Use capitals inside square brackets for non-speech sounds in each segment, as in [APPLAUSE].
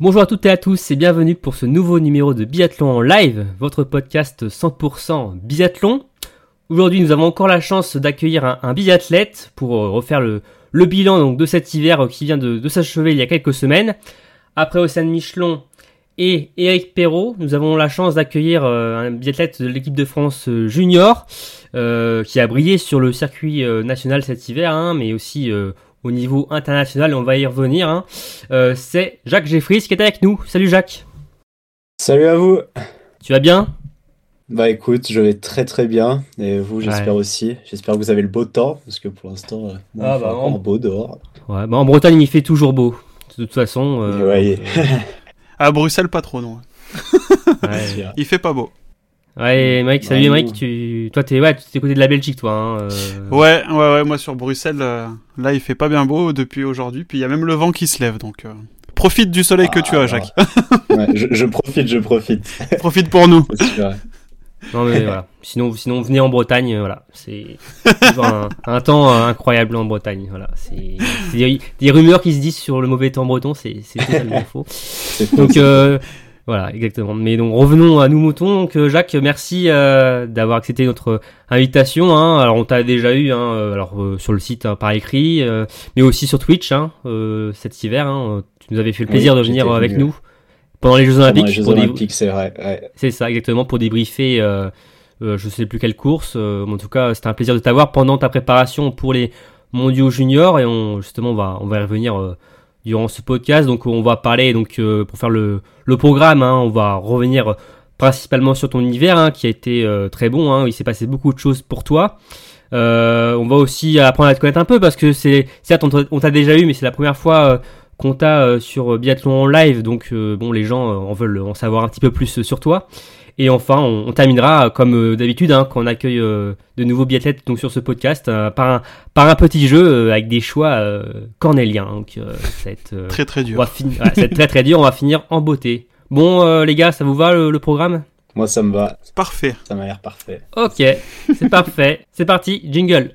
Bonjour à toutes et à tous et bienvenue pour ce nouveau numéro de Biathlon en live, votre podcast 100% biathlon. Aujourd'hui, nous avons encore la chance d'accueillir un, biathlète pour euh, refaire le, bilan de cet hiver euh, qui vient de, s'achever il y a quelques semaines. Après Océane Michelon et Eric Perrault, nous avons la chance d'accueillir euh, un biathlète de l'équipe de France junior qui a brillé sur le circuit national cet hiver, hein, mais aussi au niveau international, et on va y revenir. hein. Euh, C'est Jacques Jeffries qui est avec nous. Salut Jacques, Salut à vous. tu vas bien? Bah écoute, je vais très très bien. Et vous, j'espère Ouais. aussi. J'espère que vous avez le beau temps, parce que pour l'instant, euh, Ah bah, beau dehors. Ouais, bah en Bretagne il fait toujours beau. De toute façon. euh, Ouais. [LAUGHS] À Bruxelles, pas trop, non. ouais. [LAUGHS] Il fait pas beau. Ouais, Mike, salut Ouais, Mike, tu... toi t'es ouais, côté de la Belgique toi. Hein, euh, Ouais, ouais, ouais, moi sur Bruxelles, euh, là, il fait pas bien beau depuis aujourd'hui. Puis il y a même le vent qui se lève, donc euh, profite du soleil que tu Ah, as, Jacques. [LAUGHS] Ouais, je, je profite, je profite. profite pour nous. Non mais voilà. Sinon, sinon venez en Bretagne, voilà. C'est un, un temps incroyable en Bretagne. Voilà. C'est des, des rumeurs qui se disent sur le mauvais temps breton, c'est c'est totalement [LAUGHS] faux. C'est faux. Donc euh, voilà, exactement. Mais donc revenons à nous moutons. Donc Jacques, merci euh, d'avoir accepté notre invitation. Hein. Alors on t'a déjà eu, hein, euh, alors euh, sur le site hein, par écrit, euh, mais aussi sur Twitch cet hiver. Tu nous avais fait le Oui, plaisir de venir avec venu. nous pendant les Jeux Pendant Olympiques. les Jeux Olympiques, c'est vrai. ouais. C'est ça, exactement, pour débriefer. Je sais plus quelle course. mais en tout cas, c'était un plaisir de t'avoir pendant ta préparation pour les Mondiaux Juniors et on justement on va on va y revenir durant ce podcast. Donc on va parler donc euh, pour faire le programme. hein, on va revenir principalement sur ton hiver hein, qui a été euh, très bon. Hein, il s'est passé beaucoup de choses pour toi. Euh, on va aussi apprendre à te connaître un peu parce que c'est certes on t'a- déjà eu mais c'est la première fois qu'on t'a sur Biathlon en live donc bon les gens en veulent en savoir un petit peu plus sur toi et enfin on, on terminera euh, comme euh, d'habitude hein, quand on accueille euh, de nouveaux biathlètes donc sur ce podcast euh, par un par un petit jeu euh, avec des choix euh, cornéliens donc euh, ça va être euh, Très très on dur. va finir ouais, ça va être très très dur on va finir en beauté bon euh, les gars ça vous va le, le programme? Moi, ça me va. Parfait. Ça m'a l'air parfait. ok c'est [LAUGHS] parfait c'est parti jingle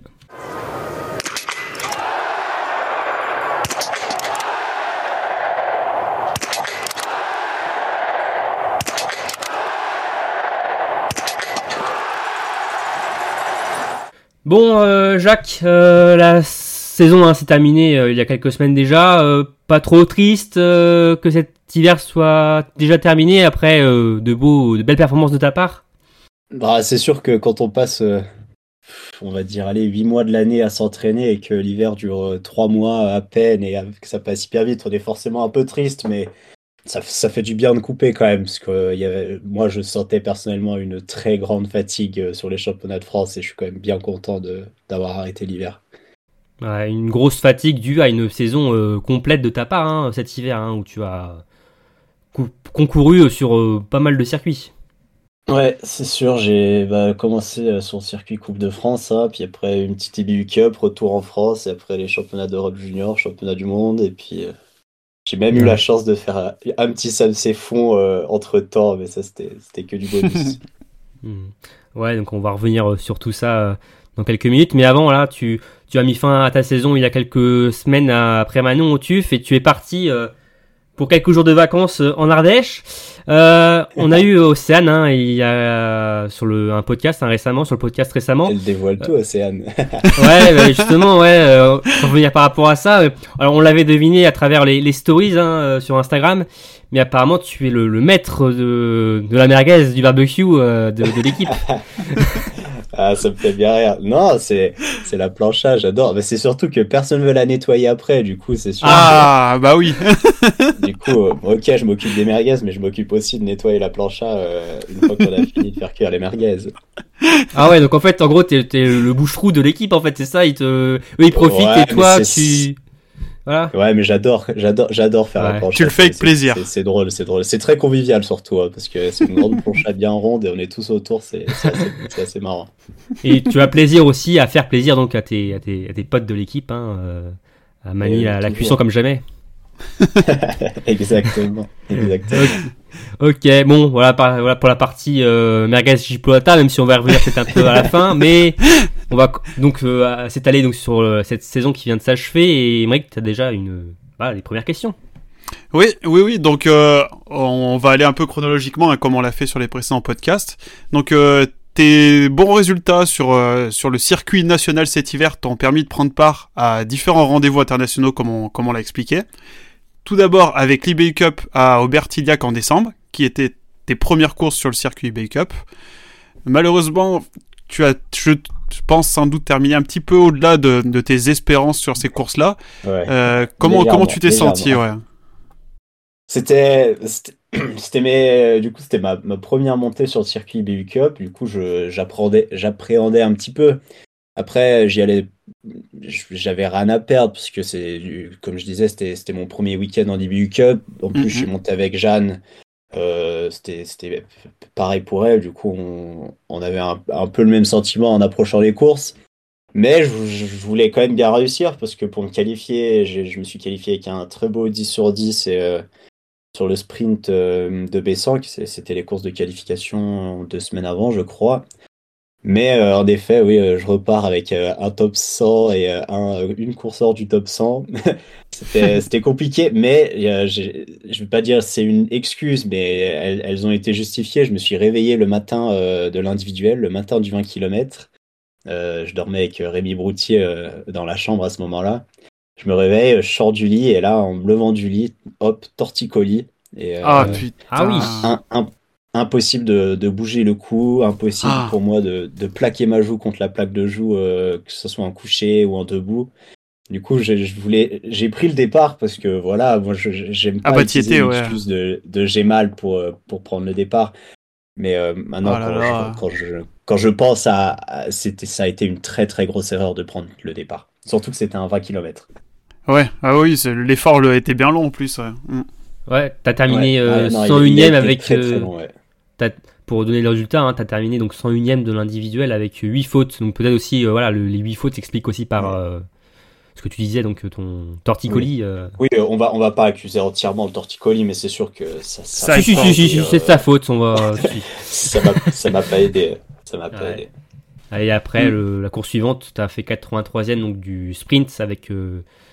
Bon, euh, Jacques, euh, la saison hein, s'est terminée euh, il y a quelques semaines déjà. Pas trop triste que cet hiver soit déjà terminé après de beaux, de belles performances de ta part? Bah, c'est sûr que quand on passe, on va dire, allez, 8 mois de l'année à s'entraîner et que l'hiver dure 3 mois à peine et que ça passe hyper vite, on est forcément un peu triste, mais ça, ça fait du bien de couper quand même, parce que euh, il y avait, moi je sentais personnellement une très grande fatigue euh, sur les championnats de France et je suis quand même bien content de d'avoir arrêté l'hiver. Ouais, une grosse fatigue due à une saison euh, complète de ta part hein, cet hiver hein, où tu as cou- concouru sur euh, pas mal de circuits. Ouais, c'est sûr, j'ai bah, commencé sur le circuit Coupe de France, hein, puis après une petite IBU Cup, retour en France, et après les championnats d'Europe junior, championnat du monde, et puis j'ai même eu la chance de faire un, un petit Samsung fond entre temps, mais ça c'était que du bonus. [LAUGHS] Hmm. Ouais, donc on va revenir euh, sur tout ça euh, dans quelques minutes. Mais avant, là, tu, tu as mis fin à ta saison il y a quelques semaines à- après Manon au TUF et tu es parti euh, pour quelques jours de vacances euh, en Ardèche. Euh, on a eu Océane, hein, il y a sur le, un podcast hein, récemment, sur le podcast récemment. Elle dévoile tout, Océane. [LAUGHS] Ouais, bah, justement, ouais, euh, pour revenir par rapport à ça. euh, Alors, on l'avait deviné à travers les, les stories hein, euh, sur Instagram, mais apparemment, tu es le, le maître de, de la merguez, du barbecue euh, de, de l'équipe. [LAUGHS] Ah, ça me fait bien rire. Non, c'est c'est la plancha, j'adore. Mais c'est surtout que personne veut la nettoyer après, du coup, c'est sûr. Ah, bah oui. [LAUGHS] Du coup, euh, ok, je m'occupe des merguez, mais je m'occupe aussi de nettoyer la plancha euh, une fois qu'on a fini de faire cuire les merguez. Ah ouais, donc en fait, en gros, t'es t'es le bouche-trou de l'équipe, en fait, c'est ça. Ils te, eux, ils profitent Ouais, et toi, tu. Voilà. Ouais, mais j'adore, j'adore, j'adore faire Ouais. la planche. Tu le fais avec C'est- plaisir. C'est drôle, c'est drôle. C'est très convivial surtout, hein, parce que c'est une grande [LAUGHS] planche à bien ronde et on est tous autour, c'est c'est assez, marrant. Et tu as plaisir aussi à faire plaisir donc à tes, à tes, à tes potes de l'équipe, hein, euh, à manier Et la, cuisson comme jamais. [LAUGHS] exactement, exactement. Ok, bon, voilà, par- voilà pour la partie euh, merguez chipolata, même si on va y revenir peut-être un peu à la fin, [LAUGHS] mais on va donc euh, s'étaler donc sur euh, cette saison qui vient de s'achever et Mike, tu as déjà une, voilà, les premières questions. Oui, oui, oui. Donc, euh, on va aller un peu chronologiquement, hein, comme on l'a fait sur les précédents podcasts. Donc, euh, tes bons résultats sur, euh, sur le circuit national cet hiver t'ont permis de prendre part à différents rendez-vous internationaux, comme on, comme on l'a expliqué. Tout d'abord avec l'eBay Cup à Aubertillac en décembre, qui était tes premières courses sur le circuit eBay Cup. Malheureusement, tu as, je pense, sans doute terminé un petit peu au-delà de, de tes espérances sur ces courses-là. Ouais. Euh, comment, comment tu t'es senti ouais? C'était, c'était- [CLEARS THROAT] c'était mes, du coup, c'était ma, ma première montée sur le circuit BU Cup. Du coup, je, j'appréhendais, j'appréhendais un petit peu. Après, j'y allais, j'avais rien à perdre parce que c'est, comme je disais, c'était, mon premier week-end en BU Cup. En plus, Mhm. je suis monté avec Jeanne. Euh, c'était, c'était pareil pour elle. Du coup, on, on avait un, un peu le même sentiment en approchant les courses. Mais je, je voulais quand même bien réussir parce que pour me qualifier, je me suis qualifié avec un très beau 10 sur 10 et, euh, sur le sprint euh, de B100, qui c'est- c'était les courses de qualification deux semaines avant, je crois. Mais euh, en effet, oui, euh, je repars avec euh, un top 100 et un, une course hors du top 100. [LAUGHS] [LAUGHS] C'était compliqué, mais je ne vais pas dire c'est une excuse, mais elles, elles ont été justifiées. Je me suis réveillé le matin de l'individuel, le matin du 20 km. je dormais avec Rémi Broutier dans la chambre à ce moment-là. Je me réveille, je sors du lit et là, en me levant du lit, hop, torticolis. Et, Ah, putain. Ah oui. un- un- impossible de, de bouger le cou, impossible Ah. pour moi de, de plaquer ma joue contre la plaque de joue, euh, que ce soit en couché ou en debout. Du coup, je, je voulais, j'ai pris le départ parce que voilà, moi, j'aime pas Ah bah, utiliser étais, une ouais. excuse de, de j'ai mal pour, euh, pour prendre le départ. Mais euh, maintenant, Oh là quand, là. Je, quand, je, quand je pense à, à- c'était, ça a été une très très grosse erreur de prendre le départ. Surtout que c'était un 20 km. Ouais, ah oui, l'effort le- était bien long en plus. Ouais. Mm. Ouais, t'as terminé euh, Ah, non, il- 101 il a e été avec très, très long, ouais. Pour donner le résultat, hein, tu as terminé donc 101ème de l'individuel avec 8 fautes. Donc peut-être aussi, euh, voilà, le- les 8 fautes s'expliquent aussi par euh, ce que tu disais, donc euh, ton torticolis. euh. Oui, on va, on va pas accuser entièrement le torticolis, mais c'est sûr que ça, Ça Si, si, si, c'est de sa faute. On va... [LAUGHS] ça m'a pas aidé. Ça m'a pas aidé. Et après, Mm. le- la course suivante, tu as fait 83ème donc du sprint avec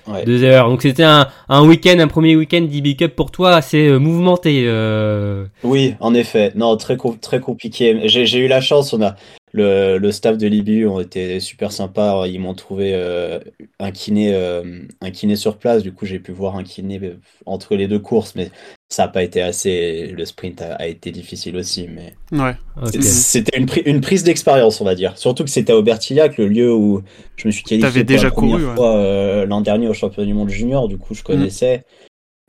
Ouais. deux heures. Donc c'était un, un week-end, un premier week-end d'IB Cup pour toi assez euh, mouvementé. euh. Oui, en effet. Non, très, com- très compliqué. J'ai eu la chance. On a le, le staff de l'IBU ont été super sympas. Ils m'ont trouvé euh, un kiné, euh, un kiné sur place. Du coup, j'ai pu voir un kiné entre les deux courses, mais ça n'a pas été assez. Le sprint a, a été difficile aussi, mais Ouais. C'était une, pri- une prise d'expérience, on va dire. Surtout que c'était à Aubertillac, le lieu où je me suis qualifié pour déjà la première couru, ouais. fois euh, l'an dernier au championnat du monde junior. Du coup, je connaissais.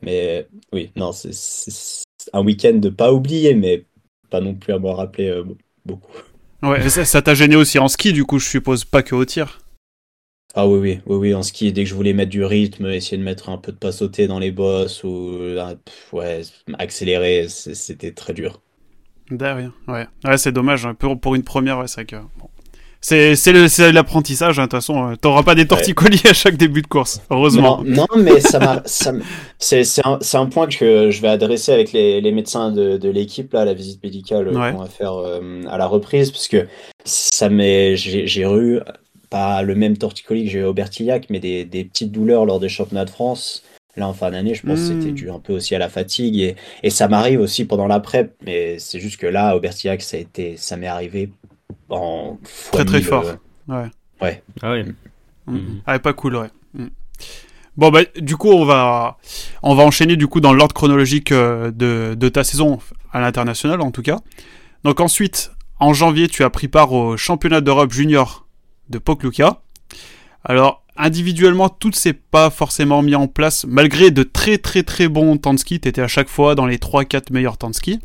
Mais oui, non, c'est un week-end de pas oublier, mais pas non plus à me rappeler euh, beaucoup. Ouais, ça ça t'a gêné aussi en ski, du coup, je suppose, pas que au tir. Ah oui, oui, oui, oui, en ski, dès que je voulais mettre du rythme, essayer de mettre un peu de pas sauter dans les bosses ou ouais, accélérer, c'était très dur. Derrière, ouais. Ouais, c'est dommage. hein. Pour, pour une première, ouais, c'est vrai que. bon. C'est c'est le- c'est l'apprentissage, hein, de toute façon. euh, T'auras pas des torticolis à chaque début de course, heureusement. Non, non, mais ça ça c'est, un, un point que je vais adresser avec les, les médecins de, de l'équipe, là, la visite médicale euh, Ouais. qu'on va faire euh, à la reprise, parce que ça m'est, j'ai, eu, pas le même torticolis que j'ai eu au Bertillac, mais des, des petites douleurs lors des championnats de France. Là, en fin d'année, je pense que c'était dû un peu aussi à la fatigue, et, et ça m'arrive aussi pendant la prep, mais c'est juste que là, au Bertillac, ça a été, ça m'est arrivé en Très, très mille, fort. euh, Ah ouais. Mm. Mhm. Ah, pas cool, ouais. Mm. Bon, bah, du coup, on va, on va enchaîner du coup dans l'ordre chronologique euh, de, de ta saison à l'international, en tout cas. Donc ensuite, en janvier, tu as pris part au championnat d'Europe junior de Pokluka. Alors, individuellement, tout ne s'est pas forcément mis en place, malgré de très très très bons temps de ski. Tu étais à chaque fois dans les 3-4 meilleurs temps de ski.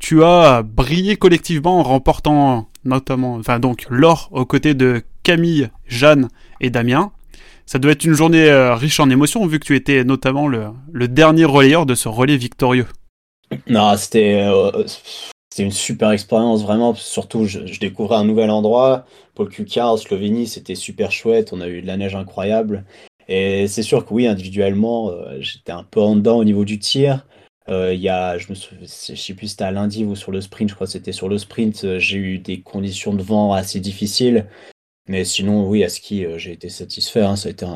Tu as brillé collectivement en remportant notamment, enfin donc l'or aux côtés de Camille, Jeanne et Damien. ça doit être une journée riche en émotions vu que tu étais notamment le, dernier relayeur de ce relais victorieux. Non, c'était c'était une super expérience, vraiment. Surtout, je, découvrais un nouvel endroit. Paul Cucar, Slovénie, c'était super chouette. On a eu de la neige incroyable. Et c'est sûr que oui, individuellement, euh, j'étais un peu en dedans au niveau du tir. Euh, il y a, je je sais plus si c'était à lundi ou sur le sprint, je crois que c'était sur le sprint. Euh, j'ai eu des conditions de vent assez difficiles. Mais sinon, oui, à ski, j'ai été satisfait. Hein. Ça a été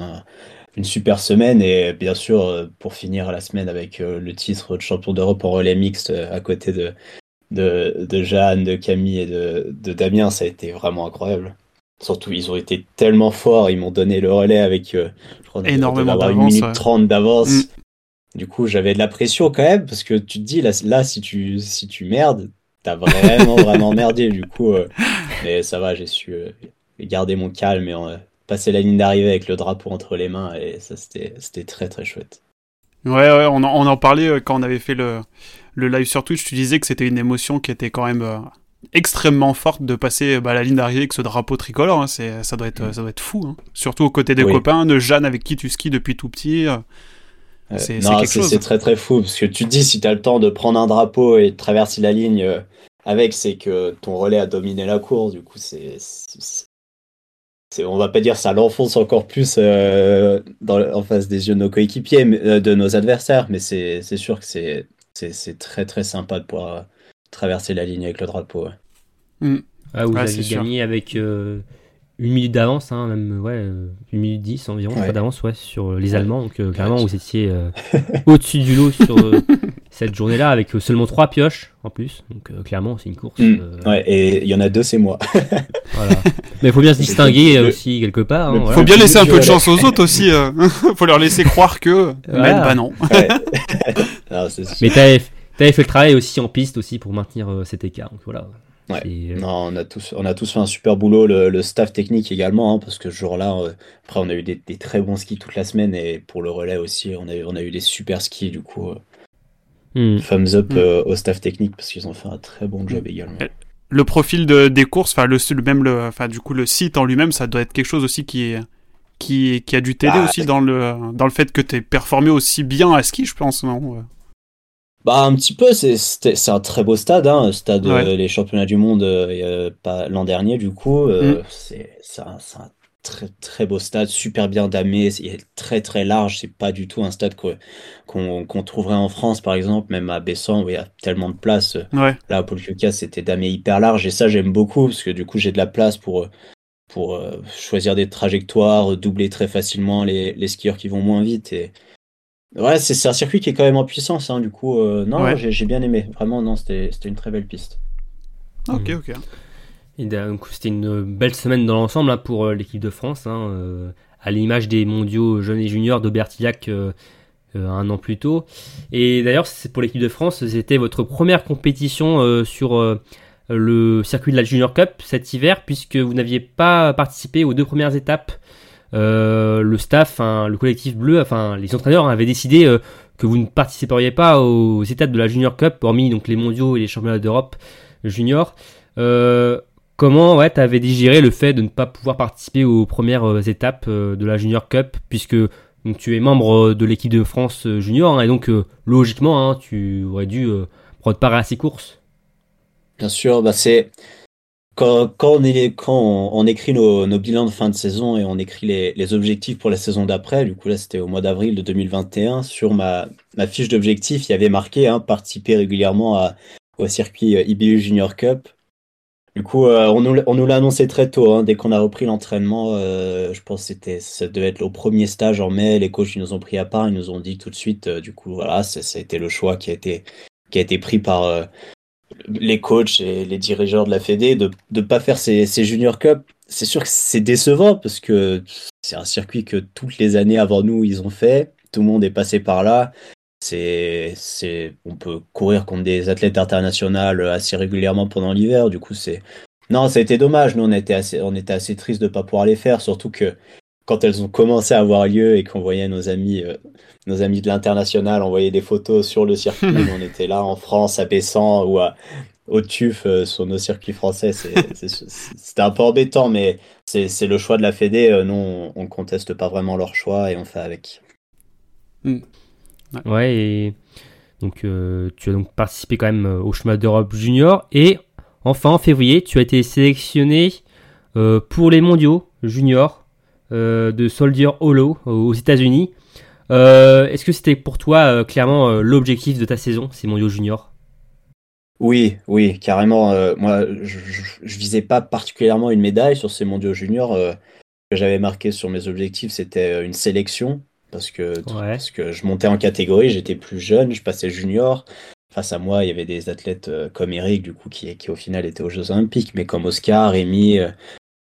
une super semaine. Et bien sûr, pour finir la semaine avec le titre de champion d'Europe en relais mixte à côté de, de, Jeanne, de Camille et de, Damien, ça a été vraiment incroyable. Surtout, ils ont été tellement forts, ils m'ont donné le relais avec, euh, je crois, énormément d'avance. Une minute trente d'avance. Mm. Du coup, j'avais de la pression quand même, parce que tu te dis, là, là si, tu, si tu merdes, t'as vraiment, vraiment merdé. Du coup, euh, mais ça va, j'ai su euh, garder mon calme et passer la ligne d'arrivée avec le drapeau entre les mains, et ça, c'était très, très chouette. Ouais, ouais, on en, on en parlait quand on avait fait le, le live sur Twitch, tu disais que c'était une émotion qui était quand même euh, extrêmement forte de passer bah, la ligne d'arrivée avec ce drapeau tricolore. Hein. ça, doit être, ça doit être fou. Hein. Surtout aux côtés des copains, de Jeanne avec qui tu skis depuis tout petit. Euh, c'est, quelque chose. C'est très très fou parce que tu te dis si tu as le temps de prendre un drapeau et de traverser la ligne euh, avec, c'est que ton relais a dominé la course. Du coup, c'est, on va pas dire ça l'enfonce encore plus dans, en face des yeux de nos coéquipiers, de nos adversaires, mais c'est, sûr que c'est c'est très très sympa de pouvoir euh, traverser la ligne avec le drapeau. Mm. Ah, vous avez gagné avec euh, une minute d'avance, hein, même ouais, euh, une minute dix environ d'avance ouais, sur les Allemands. Donc clairement, vous étiez [LAUGHS] au-dessus du lot sur cette journée-là avec seulement trois pioches en plus. Donc clairement, c'est une course. Mm. Ouais, et il y en a deux, c'est moi. [LAUGHS] voilà. Mais il faut bien se distinguer aussi quelque part. Il hein, faut bien laisser un peu de chance aux [LAUGHS] autres aussi. Il faut leur laisser croire que. Mais bah non. Mais t'avais avais fait le travail aussi en piste aussi pour maintenir euh, cet écart. Donc voilà. Euh, non, on a tous, on a tous fait un super boulot, le, staff technique également, hein, parce que ce jour-là, euh, après on a eu des, très bons skis toute la semaine et pour le relais aussi, on a, eu, on a eu des super skis du coup. Hmm. Thumbs up hmm. au staff technique parce qu'ils ont fait un très bon job également. Le profil de, des courses, enfin le, même le, enfin du coup le site en lui-même, ça doit être quelque chose aussi qui est qui, qui a dû t'aider bah, aussi dans le dans le fait que tu performé aussi bien à ski, je pense, non bah un petit peu, c'est un très beau stade, hein, stade euh, les championnats du monde euh, pas l'an dernier du coup, euh, mm. c'est un, un, très très beau stade, super bien damé, il est très très large, c'est pas du tout un stade qu'on trouverait en France par exemple, même à Bessan où il y a tellement de place. Là à Paul Cucas c'était damé hyper large et ça j'aime beaucoup parce que du coup j'ai de la place pour pour choisir des trajectoires, doubler très facilement les, les skieurs qui vont moins vite et Ouais, c'est un circuit qui est quand même en puissance, hein, du coup. Euh, non, j'ai bien aimé. Vraiment, non, c'était une très belle piste. Ok, ok. Et donc, c'était une belle semaine dans l'ensemble hein, pour euh, l'équipe de France, hein, euh, à l'image des mondiaux jeunes et juniors d'Aubertillac un an plus tôt. Et d'ailleurs, pour l'équipe de France, c'était votre première compétition sur le circuit de la Junior Cup cet hiver, puisque vous n'aviez pas participé aux deux premières étapes le staff, le collectif bleu, enfin les entraîneurs avaient décidé euh, que vous ne participeriez pas aux étapes de la Junior Cup, hormis donc les mondiaux et les championnats d'Europe junior. Euh, comment ouais, tu avais digéré le fait de ne pas pouvoir participer aux premières étapes de la Junior Cup, puisque donc, tu es membre de l'équipe de France junior, hein, et donc logiquement, hein, tu aurais dû prendre part à ces courses? Bien sûr, bah c'est quand, on, écrit nos, bilans de fin de saison et on écrit les, objectifs pour la saison d'après, du coup là c'était au mois d'avril de 2021, sur ma, fiche d'objectifs, il y avait marqué hein, participer régulièrement au circuit euh, IBU Junior Cup. Du coup, euh, on nous, l'a annoncé très tôt, hein, dès qu'on a repris l'entraînement. Euh, je pense que c'était, ça devait être au premier stage en mai. Les coachs ils nous ont pris à part, ils nous ont dit tout de suite. du coup, voilà, été le choix qui a été, qui a été pris par, les coachs et les dirigeants de la Fédé de ne pas faire ces, Junior Cup. C'est sûr que c'est décevant parce que c'est un circuit que toutes les années avant nous, ils ont fait. Tout le monde est passé par là. C'est, c'est, on peut courir contre des athlètes internationaux assez régulièrement pendant l'hiver. Du coup, c'est, non, ça a été dommage. Nous, on était assez, on était assez triste de ne pas pouvoir les faire, surtout que quand elles ont commencé à avoir lieu et qu'on voyait nos amis, euh, nos amis de l'international envoyer des photos sur le circuit, [LAUGHS] on était là en France à Bessan ou à, au TUF sur nos circuits français. C'était [LAUGHS] un peu embêtant, mais c'est le choix de la Fédé. nous, on, on conteste pas vraiment leur choix et on fait avec. Hmm. Ouais. et donc tu as donc participé quand même au chemin d'Europe junior et enfin en février, tu as été sélectionné pour les mondiaux juniors de Soldier Hollow aux États-Unis. Euh, est-ce que c'était pour toi euh, clairement euh, l'objectif de ta saison, ces mondiaux juniors? Oui, oui, carrément. moi, je, je, visais pas particulièrement une médaille sur ces mondiaux juniors. ce que j'avais marqué sur mes objectifs, c'était une sélection. Parce que, parce que je montais en catégorie, j'étais plus jeune, je passais junior. Face à moi, il y avait des athlètes comme Eric, du coup, qui, qui au final étaient aux Jeux Olympiques, mais comme Oscar, Rémi,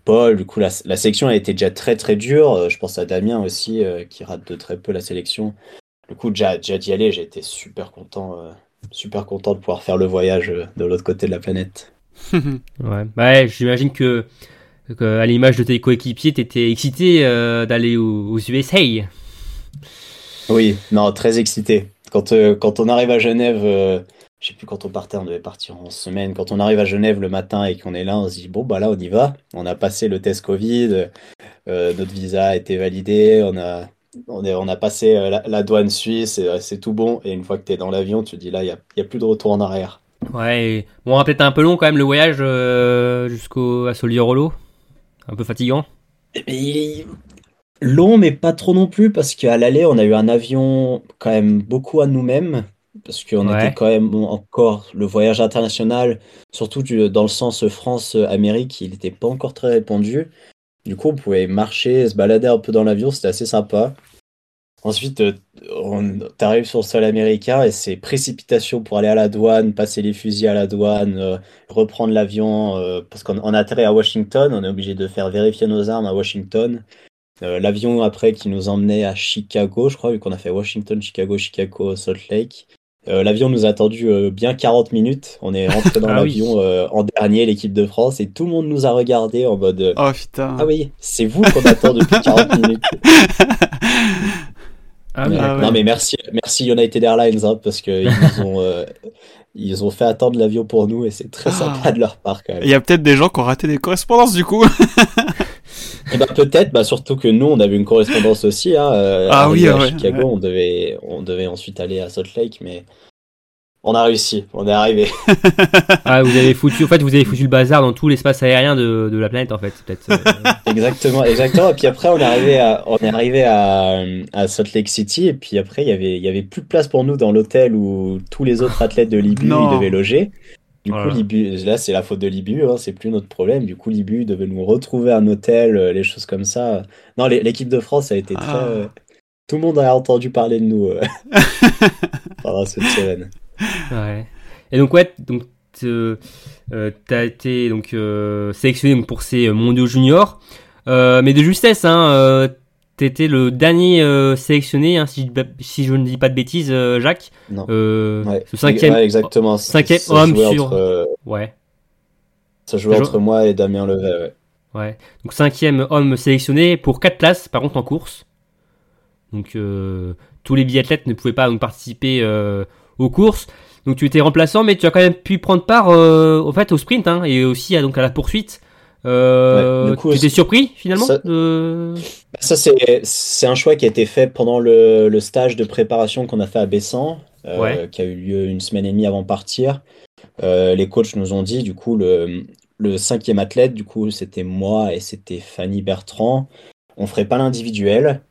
Paul, du coup, la, sélection a été déjà très très dure. Euh, je pense à Damien aussi, euh, qui rate de très peu la sélection. Du coup, déjà, déjà d'y aller, j'ai été super content, euh, super content de pouvoir faire le voyage de l'autre côté de la planète. [LAUGHS] ouais, bah, j'imagine que, à l'image de tes coéquipiers, tu étais excité d'aller aux, USA. Oui, non, très excité. Quand, quand on arrive à Genève je sais plus quand on partait, on devait partir en semaine. Quand on arrive à Genève le matin et qu'on est là, on se dit bon bah là on y va. On a passé le test Covid, euh, notre visa a été validé, on a on, est, on a passé euh, la, douane suisse, euh, c'est tout bon. Et une fois que tu es dans l'avion, tu te dis là il y a, plus de retour en arrière. Ouais, bon, peut-être un peu long quand même le voyage jusqu'au à. Un peu fatigant. Et long, mais pas trop non plus, parce qu'à l'aller, on a eu un avion quand même beaucoup à nous-mêmes parce qu'on était quand même encore le voyage international, surtout dans le sens France-Amérique, il n'était pas encore très répandu. Du coup, on pouvait marcher, se balader un peu dans l'avion, c'était assez sympa. Ensuite, euh, on arrive sur le sol américain et c'est précipitation pour aller à la douane, passer les fusils à la douane, euh, reprendre l'avion, euh, parce qu'on atterrit à Washington, on est obligé de faire vérifier nos armes à Washington. L'avion après qui nous emmenait à Chicago, je crois, vu qu'on a fait Washington, Chicago, Chicago, Salt Lake. Euh, l'avion nous a attendu euh, bien 40 minutes. On est rentré dans [LAUGHS] ah l'avion euh, en dernier, l'équipe de France, et tout le monde nous a regardé en mode Oh putain. Ah oui, c'est vous qu'on attend depuis 40 [LAUGHS] minutes. Ah, non mais merci, merci United Airlines hein, parce qu'ils ont, ils ont fait attendre l'avion pour nous et c'est très ah. sympa de leur part quand même. Il y a peut-être des gens qui ont raté des correspondances du coup. [LAUGHS] Eh ben, peut-être, bah, surtout que nous, on avait une correspondance aussi. Hein, euh, ah oui, à Chicago, on devait, on devait ensuite aller à Salt Lake, mais on a réussi, on est arrivé. [LAUGHS] ah, vous avez foutu, en fait, vous avez foutu le bazar dans tout l'espace aérien de, de, la planète, en fait, peut-être. Euh. [LAUGHS] exactement, exactement. Et puis après, on est arrivé à, on est arrivé à, à Salt Lake City, et puis après, il y avait, il y avait plus de place pour nous dans l'hôtel où tous les autres athlètes de Libye devaient loger. Du coup, Libu, là, c'est la faute de Libu, hein, c'est plus notre problème. Du coup, Libu devait nous retrouver un hôtel, euh, les choses comme ça. Non, l'équipe de France a été très. Ah. Euh, tout le monde a entendu parler de nous euh, [LAUGHS] pendant cette semaine. Ouais. Et donc, ouais, donc, tu as été donc, sélectionné pour ces mondiaux juniors. mais de justesse, hein, T'étais le dernier euh, sélectionné, hein, si, je ne dis pas de bêtises, euh, Jacques. Non. Euh, cinquième, exactement. Cinquième homme sur. ouais. Ça jouait entre moi et Damien Levet. Ouais. ouais. Donc cinquième homme sélectionné pour quatre places, par contre en course. Donc tous les biathlètes ne pouvaient pas donc, participer aux courses. Donc tu étais remplaçant, mais tu as quand même pu prendre part au fait au sprint hein, et aussi à, donc à la poursuite. Euh, tu étais surpris finalement Ça, c'est un choix qui a été fait pendant le, stage de préparation qu'on a fait à Bessan, euh, qui a eu lieu une semaine et demie avant de partir. Euh, les coachs nous ont dit, du coup, le, le cinquième athlète, du coup, c'était moi et c'était Fanny Bertrand. On ferait pas l'individuel.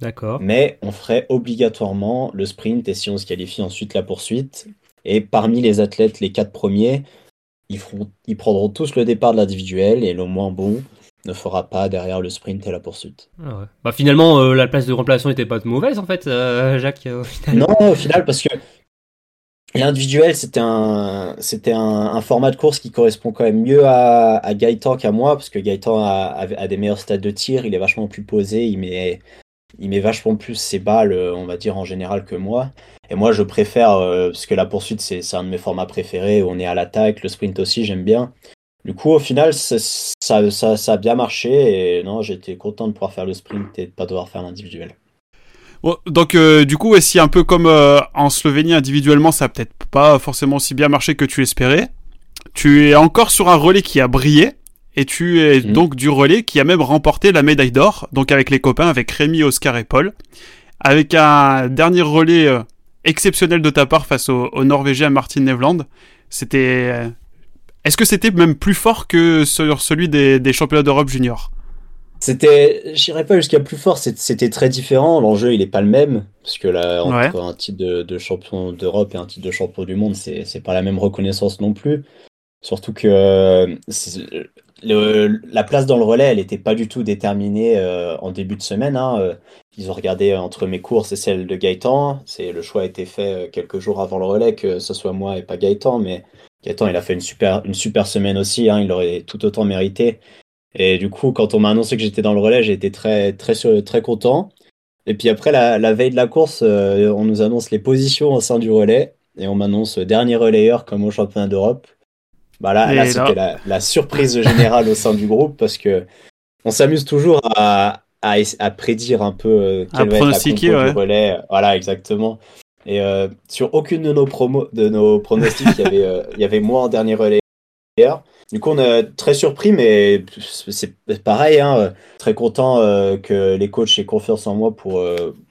D'accord. Mais on ferait obligatoirement le sprint et si on se qualifie ensuite la poursuite. Et parmi les athlètes, les quatre premiers, ils, feront, ils prendront tous le départ de l'individuel et le moins bon ne fera pas derrière le sprint et la poursuite. Ah bah finalement, euh, la place de remplaçant n'était pas mauvaise en fait, euh, Jacques. Au final. Non, au final, parce que l'individuel c'était un c'était un, format de course qui correspond quand même mieux à, à Gaëtan qu'à moi, parce que Gaëtan a, a, des meilleurs stades de tir, il est vachement plus posé, il met il met vachement plus ses balles, euh, on va dire en général que moi. Et moi, je préfère, euh, parce que la poursuite, c'est un de mes formats préférés, on est à l'attaque, le sprint aussi, j'aime bien. Du coup, au final, ça, ça, a bien marché, et non, j'étais content de pouvoir faire le sprint et de pas devoir faire l'individuel. donc, euh, du coup, si un peu comme en Slovénie, individuellement, ça a peut-être pas forcément aussi bien marché que tu l'espérais, tu es encore sur un relais qui a brillé. Et tu es Mhm. donc du relais qui a même remporté la médaille d'or, donc avec les copains, avec Rémi, Oscar et Paul. Avec un dernier relais euh, exceptionnel de ta part face au, au Norvégien Martin Nevland. C'était. euh, Est-ce que c'était même plus fort que sur celui des, des championnats d'Europe junior? C'était, j'irais pas jusqu'à plus fort, c'était très différent. L'enjeu, il est pas le même. Parce que là, entre un titre de, de champion d'Europe et un titre de champion du monde, c'est pas la même reconnaissance non plus. Surtout que euh, la place dans le relais, elle était pas du tout déterminée euh, en début de semaine. hein. Euh, Ils ont regardé entre mes courses et celle de Gaëtan. Le choix a été fait euh, quelques jours avant le relais, que ce soit moi et pas Gaëtan. Mais Gaëtan, il a fait une super, une super semaine aussi. hein. Il aurait tout autant mérité. Et du coup, quand on m'a annoncé que j'étais dans le relais, j'ai été très, très, très content. Et puis après, la, veille de la course, euh, on nous annonce les positions au sein du relais. Et on m'annonce dernier relayeur comme au championnat d'Europe. Bah là, c'était la, la surprise générale au sein du groupe parce que on s'amuse toujours à, à, à prédire un peu euh, À quelle va être la ouais. du relais. Voilà, exactement. Et euh, sur aucune de nos, promos, de nos pronostics, il y avait, euh, il y avait moi en dernier relayeur. Du coup, on est très surpris, mais c'est pareil, hein, très content que les coachs aient confiance en moi pour,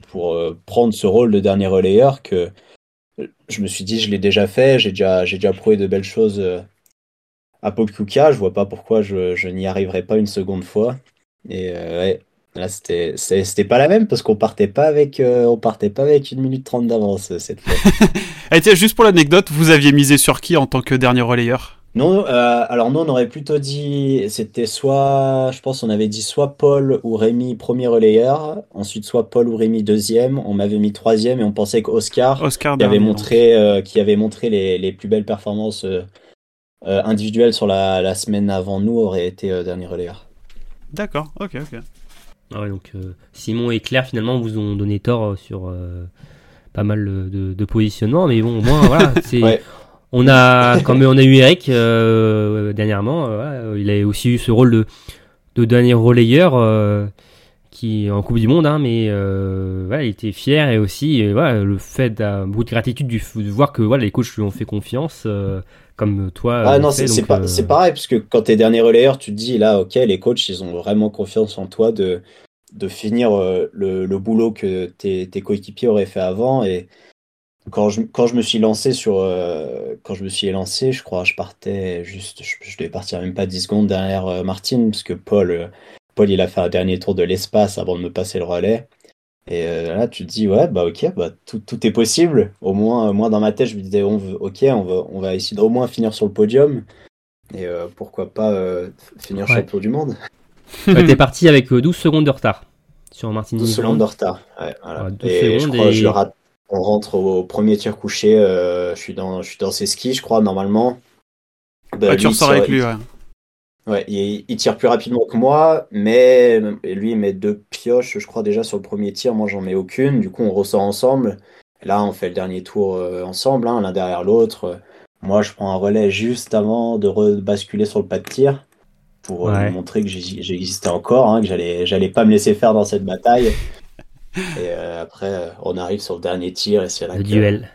pour prendre ce rôle de dernier relayeur. Que je me suis dit, je l'ai déjà fait, j'ai déjà, j'ai déjà prouvé de belles choses à Popkuka. Je vois pas pourquoi je, je n'y arriverai pas une seconde fois. Et euh, ouais, là, c'était, c'était pas la même parce qu'on partait pas avec, euh, on partait pas avec une minute trente d'avance euh, cette fois. [LAUGHS] Et tiens, juste pour l'anecdote, vous aviez misé sur qui en tant que dernier relayeur? Non, euh, alors nous on aurait plutôt dit, c'était soit, je pense on avait dit soit Paul ou Rémi premier relayeur, ensuite soit Paul ou Rémi deuxième, on m'avait mis troisième et on pensait qu'Oscar, Oscar qui avait montré, qui avait montré les, les plus belles performances euh, individuelles sur la, la semaine avant nous, aurait été euh, dernier relayeur. D'accord, ok, ok. Ah ouais, donc euh, Simon et Claire finalement vous ont donné tort sur euh, pas mal de, de positionnements, mais bon, au moins voilà, [LAUGHS] c'est. Ouais. On a, quand même, on a eu Eric euh, dernièrement, euh, voilà, il a aussi eu ce rôle de, de dernier relayeur euh, qui en Coupe du Monde, hein, mais euh, voilà, il était fier et aussi euh, voilà, le fait d'un beaucoup de gratitude du, de voir que voilà, les coachs lui ont fait confiance, euh, comme toi. Ah euh, non, c'est pas- euh, c'est pareil, parce que quand t'es dernier relayeur, tu te dis là, ok, les coachs, ils ont vraiment confiance en toi de, de finir euh, le, le boulot que tes, tes coéquipiers auraient fait avant. Et quand je, quand je me suis lancé sur. euh, quand je me suis lancé, je crois, je partais juste. Je, je devais partir même pas 10 secondes derrière Martine, parce que Paul, Paul, il a fait un dernier tour de l'espace avant de me passer le relais. Et euh, là, tu te dis, ouais, bah ok, bah, tout, tout est possible. Au moins, euh, moi, dans ma tête, je me disais, on veut, ok, on va, on va essayer d'au moins finir sur le podium. Et euh, pourquoi pas euh, finir Ouais. champion du monde [LAUGHS] ouais, T'es parti avec euh, 12 secondes de retard sur Martin 12 Niveland. secondes de retard. Ouais, voilà. Ouais, 12 et je crois et- je le rate. On rentre au premier tir couché. euh, je, suis dans, je suis dans ses skis, je crois, normalement. Bah, Ah, tu ressors avec lui, ouais. Ouais, il, il tire plus rapidement que moi, mais lui, il met deux pioches, je crois, déjà sur le premier tir. Moi, j'en mets aucune. Du coup, on ressort ensemble. Et là, on fait le dernier tour euh, ensemble, hein, l'un derrière l'autre. Moi, je prends un relais juste avant de basculer sur le pas de tir pour euh, Ouais. montrer que j'exi- j'existais encore, hein, que j'allais, j'allais pas me laisser faire dans cette bataille. [LAUGHS] Et euh, après, on arrive sur le dernier tir et c'est là Le que, duel.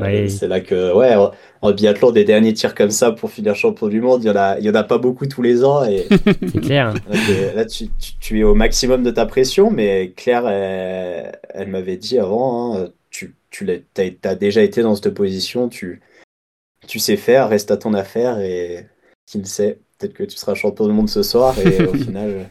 Ouais. C'est là que, ouais, en- biathlon, des derniers tirs comme ça pour finir champion du monde, il y en a, il y en a pas beaucoup tous les ans. Et [LAUGHS] C'est clair. [LAUGHS] là, tu, tu- tu es au maximum de ta pression. Mais Claire, elle, elle m'avait dit avant, hein, tu, tu l'as- t'as, t'as déjà été dans cette position, tu, tu sais faire, reste à ton affaire et qui le sait, peut-être que tu seras champion du monde ce soir. Et au [LAUGHS] final,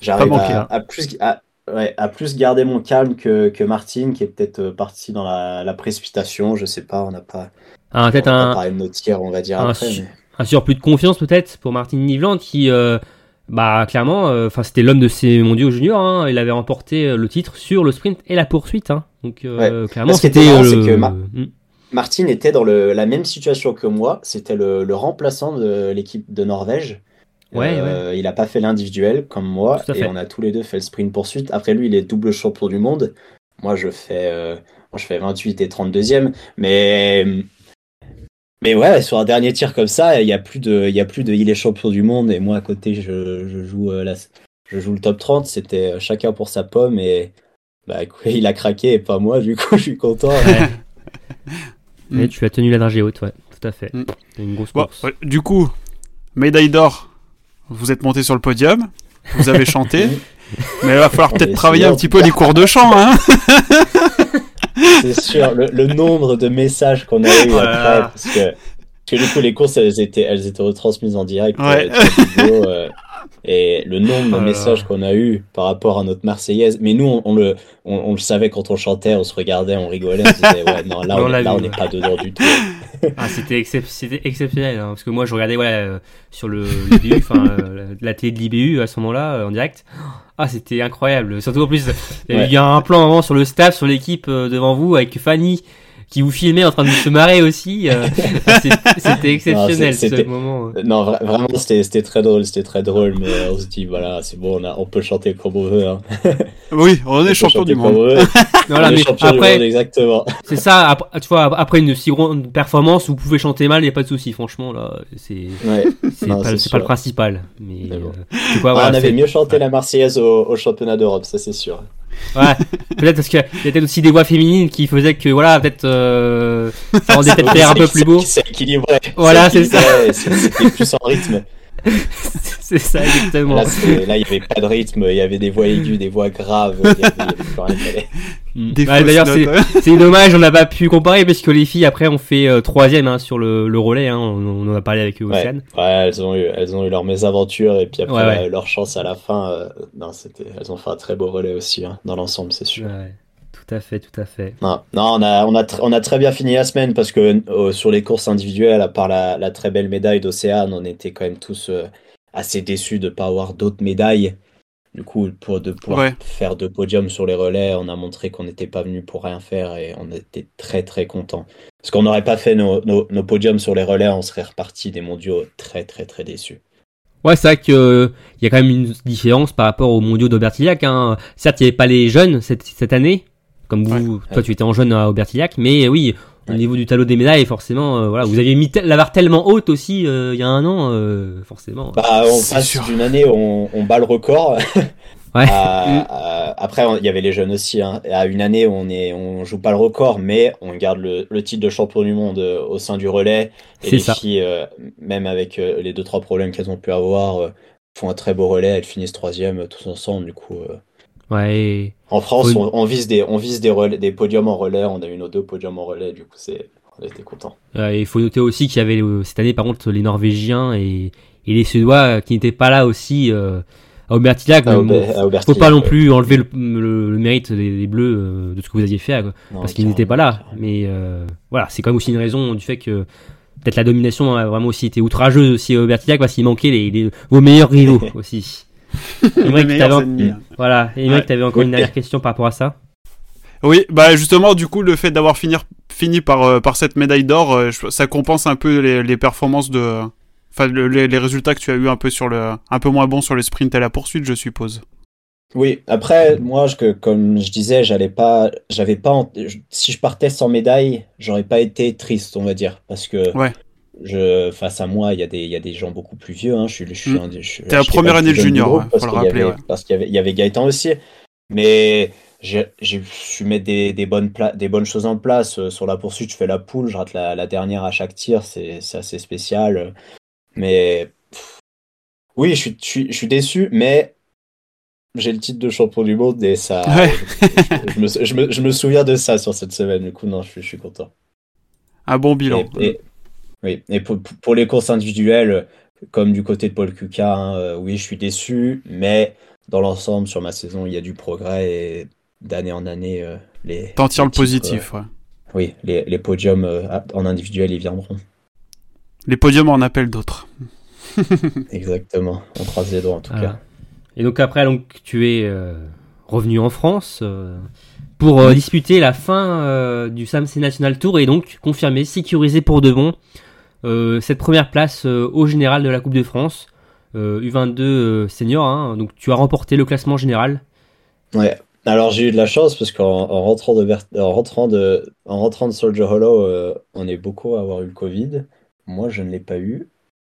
j'arrive manqué, à, à plus, à, ouais, à plus garder mon calme que, que Martine, qui est peut-être euh, partie dans la, la précipitation. Je sais pas, on n'a pas, Ah, peut-être pas de nos tirs, on va dire un après. su- mais- un surplus de confiance peut-être pour Martin Niveland qui, euh, bah clairement, euh, enfin c'était l'homme de ces mondiaux juniors. hein. il avait remporté le titre sur le sprint et la poursuite. hein. Donc euh, clairement Ce qui était c'était. que. Martine était dans le, la même situation que moi. C'était le, le remplaçant de l'équipe de Norvège. Ouais, Euh, Il n'a pas fait l'individuel comme moi. Et fait. on a tous les deux fait le sprint poursuite. Après lui, il est double champion du monde. Moi, je fais, euh, moi, je fais 28 et 32e. Mais, mais ouais, sur un dernier tir comme ça, il n'y a plus de, il y a plus de il est champion du monde. Et moi, à côté, je, je joue, euh, la- je joue le top 30. C'était chacun pour sa pomme. Et bah, écoute, [LAUGHS] il a craqué et pas moi. Du coup, [LAUGHS] je suis content. Ouais. Mm. Et tu as tenu la dragée haute, ouais, tout à fait. Mm. Une grosse course. du coup, médaille d'or, vous êtes monté sur le podium, vous avez chanté, [LAUGHS] mais il va falloir peut-être travailler un petit peu les cours de chant, hein [LAUGHS] C'est sûr, le, le nombre de messages qu'on a eu Voilà. après, parce que, parce que du coup, les courses, elles étaient, elles étaient retransmises en direct Ouais. euh, et le nombre de là messages qu'on a eu par rapport à notre Marseillaise, mais nous, on, on le, on, on le savait quand on chantait, on se regardait, on rigolait, on se disait, ouais, non, là, [LAUGHS] On n'est ouais. pas dedans du tout. [LAUGHS] Ah, c'était excep- c'était exceptionnel, hein, parce que moi je regardais voilà, euh, sur le l'IBU, euh, la télé de l'IBU à ce moment-là, euh, en direct. Ah, c'était incroyable. Surtout en plus, il y a Ouais. un plan vraiment sur le staff, sur l'équipe devant vous, avec Fanny qui vous filmait en train de se marrer aussi. euh, [LAUGHS] c'était exceptionnel ce moment. Non, vra- vraiment, c'était très drôle, c'était très drôle, mais euh, on se dit, voilà, c'est bon, on, a, on peut chanter comme on veut. Hein. [LAUGHS] Oui, on On est champion du monde. [LAUGHS] Voilà, on est mais du après, monde, exactement. c'est ça. Après, tu vois, après une si grande performance, vous pouvez chanter mal, il y a pas de souci. Franchement, là, c'est Ouais. pas, le principal. Mais, Mais bon. euh, quoi, Ah, voilà, on avait mieux chanté la Marseillaise au, au championnat d'Europe, ça c'est sûr. Ouais, [LAUGHS] peut-être parce qu'il y a peut-être aussi des voix féminines qui faisaient que voilà, peut-être euh, ça rendait [LAUGHS] peut-être un peu plus beau. C'est équilibré. Voilà, c'est ça. C'était plus en rythme. [LAUGHS] C'est ça exactement. Là, il n'y avait pas de rythme, il y avait des voix aiguës, des voix graves. Il y avait, il y avait plus rien qui allait. Mm. Fausses D'ailleurs, c'est dommage, on n'a pas pu comparer parce que les filles après ont fait euh, troisième hein, sur le, le relais. Hein, on, on en a parlé avec Ouais, Océane. ouais, elles ont eu, elles ont eu leur mésaventure et puis après Ouais, ouais. euh, leur chance à la fin. euh, non, c'était, elles ont fait un très beau relais aussi hein, dans l'ensemble, c'est sûr. Tout à fait, tout à fait. Non, non, on a, on a, on a très bien fini la semaine parce que euh, sur les courses individuelles, à part la, la très belle médaille d'Océane, on était quand même tous euh, assez déçus de ne pas avoir d'autres médailles. Du coup, pour de pouvoir Ouais. faire deux podiums sur les relais, on a montré qu'on n'était pas venu pour rien faire et on était très très contents. Parce qu'on n'aurait pas fait nos, nos, nos podiums sur les relais, on serait reparti des mondiaux très très très déçus. Ouais, c'est vrai qu'il y a quand même une différence par rapport aux mondiaux d'Aubertillac. Hein. Certes, il n'y avait pas les jeunes cette, cette année, comme vous, toi Ouais. tu étais en jeune à Aubertillac, mais oui, au Ouais. niveau du tableau des médailles, forcément, euh, voilà, vous aviez mis la barre tellement haute aussi euh, il y a un an, euh, forcément. Bah, on passe d'une année, on, on bat le record. [LAUGHS] Ouais. À- à- après, il y avait les jeunes aussi. hein. À une année, on est, on joue pas le record, mais on garde le, le titre de champion du monde euh, au sein du relais. Et C'est les ça. filles, euh, même avec euh, les deux trois problèmes qu'elles ont pu avoir, euh, font un très beau relais. Elles finissent troisième euh, tous ensemble. Du coup, euh. Ouais. en France, on, on vise des, on vise des, relais- des podiums en relais. On a eu nos deux podiums en relais. Du coup, c'est, on était contents. Euh, Il faut noter aussi qu'il y avait euh, cette année, par contre, les Norvégiens et, et les Suédois euh, qui n'étaient pas là aussi euh, à Auber- bon, à faut pas non ouais. plus enlever le, le- le mérite des, des Bleus euh, de ce que vous aviez fait, quoi, Non, parce qu'ils n'étaient pas là. Mais euh, voilà, c'est quand même aussi une raison du fait que peut-être la domination a vraiment aussi été outrageuse aussi à Aubertillac parce qu'il manquait les, les- vos meilleurs rivaux [LAUGHS] aussi. [LAUGHS] Les. Voilà, et Ouais. t'avais encore Oui. une dernière question par rapport à ça Oui, bah justement, du coup, le fait d'avoir fini, fini par, euh, par cette médaille d'or, euh, ça compense un peu les, les performances de. Enfin, le- les, les résultats que tu as eu un peu sur le, un peu moins bons sur le sprint et la poursuite, je suppose. Oui, après, moi, je, que, comme je disais, j'allais pas, j'avais pas, si je partais sans médaille, j'aurais pas été triste, on va dire, parce que Ouais. Je, face à moi, il y a des, il y a des gens beaucoup plus vieux, hein, je suis, je suis Mm. je- T'es la première année de junior, groupe ouais, parce faut le qu'il y rappeler, avait, ouais. parce qu'il y avait, il y avait Gaëtan aussi, mais j'ai, su mettre des, des bonnes pla- des bonnes choses en place. Euh, Sur la poursuite, je fais la poule, je rate la, la dernière à chaque tir, c'est, assez spécial, mais pff, oui, je suis, je suis, je suis déçu, mais j'ai le titre de champion du monde et ça, Ouais. [LAUGHS] je, me, je, me, je me souviens de ça sur cette semaine. Du coup, non, je suis, je suis content. Un bon bilan. Et, et- oui, et pour, pour les courses individuelles, comme du côté de Paul Kuka, hein, euh, oui, je suis déçu, mais dans l'ensemble, sur ma saison, il y a du progrès et d'année en année, euh, les. T'en tires le positif, ouais. euh, oui, les, les podiums euh, en individuel, ils viendront. Les podiums en appellent d'autres. [LAUGHS] Exactement. On croise les doigts en tout cas. Et donc après, donc tu es euh, revenu en France euh, pour euh, disputer la fin euh, du SAMC National Tour et donc confirmer, sécuriser pour de bon euh, cette première place euh, au général de la Coupe de France euh, U22 euh, senior. hein. donc tu as remporté le classement général. Ouais. Alors j'ai eu de la chance parce qu'en en rentrant de en rentrant en rentrant de Soldier Hollow, euh, on est beaucoup à avoir eu le Covid. Moi, je ne l'ai pas eu.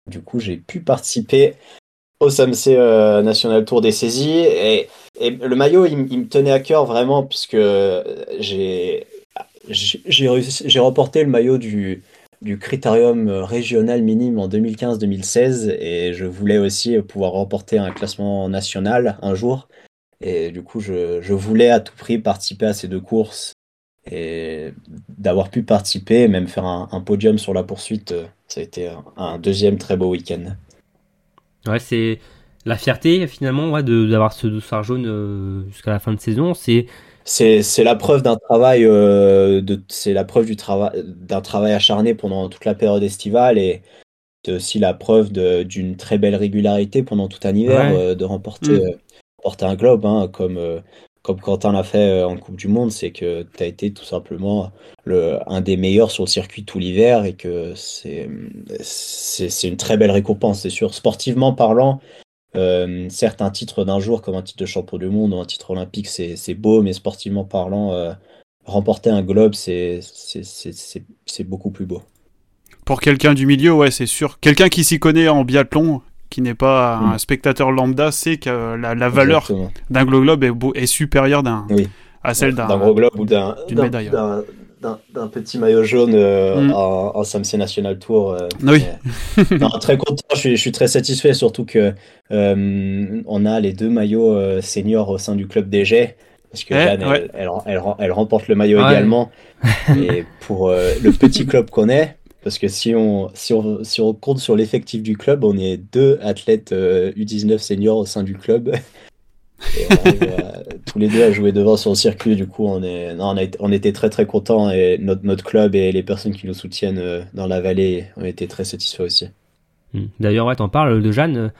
Du coup, j'ai pu participer au SAMC euh, National Tour des saisies et, le maillot, il, me tenait à cœur vraiment euh, j'ai réussi- j'ai remporté le maillot du du critérium régional minime en 2015-2016 et je voulais aussi pouvoir remporter un classement national un jour. Et du coup, je, voulais à tout prix participer à ces deux courses et d'avoir pu participer, même faire un, podium sur la poursuite, ça a été un deuxième très beau week-end. Ouais, c'est la fierté finalement d'avoir ce dossard jaune euh, jusqu'à la fin de saison. C'est c'est la preuve d'un travail euh, de c'est la preuve du travail d'un travail acharné pendant toute la période estivale et c'est aussi la preuve d'une très belle régularité pendant tout un hiver euh, de remporter, mm. remporter un globe hein, comme comme Quentin l'a fait en Coupe du Monde, c'est que tu as été tout simplement le, un des meilleurs sur le circuit tout l'hiver et que c'est une très belle récompense, c'est sûr. Sportivement parlant, euh, certes, un titre d'un jour comme un titre de champion du monde ou un titre olympique, c'est beau, mais sportivement parlant, euh, remporter un globe, c'est beaucoup plus beau. Pour quelqu'un du milieu, ouais, c'est sûr. Quelqu'un qui s'y connaît en biathlon, qui n'est pas un mm. spectateur lambda, sait que la, valeur d'un globe est, est supérieure à celle d'un gros globe ou d'une médaille d'un petit maillot jaune euh, mm. en, en Samsung National Tour. Euh, oui. très content, je suis, je suis, très satisfait, surtout que euh, on a les deux maillots seniors au sein du club Jets. Parce que Jeanne, elle, elle, elle, remporte le maillot également. [LAUGHS] Et pour le petit club qu'on est, parce que si on, si on, si on compte sur l'effectif du club, on est deux athlètes U19 seniors au sein du club. Et on euh, [LAUGHS] tous les deux à jouer devant sur le circuit. Du coup, on, est, non, on, a, on était très très contents et notre, notre club et les personnes qui nous soutiennent euh, dans la vallée ont été très satisfaits aussi. Hmm. D'ailleurs, ouais, t'en parles de Jeanne.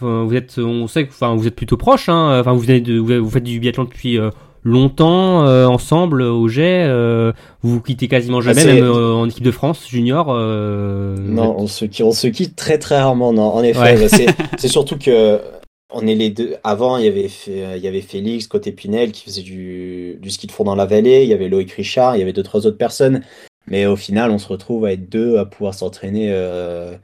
vous êtes, on sait que, enfin, vous êtes plutôt proches. Hein. Enfin, vous venez de, vous faites du biathlon depuis euh, longtemps ensemble au jet. vous vous quittez quasiment jamais, ah, même en équipe de France junior. non, on se, on se quitte très très rarement. Non, en effet, [LAUGHS] c'est surtout que on est les deux. Avant, il y avait, Félix côté Pinel qui faisait du, ski de fond dans la vallée. Il y avait Loïc Richard. Il y avait deux trois autres personnes. Mais au final, on se retrouve à être deux à pouvoir s'entraîner. Euh,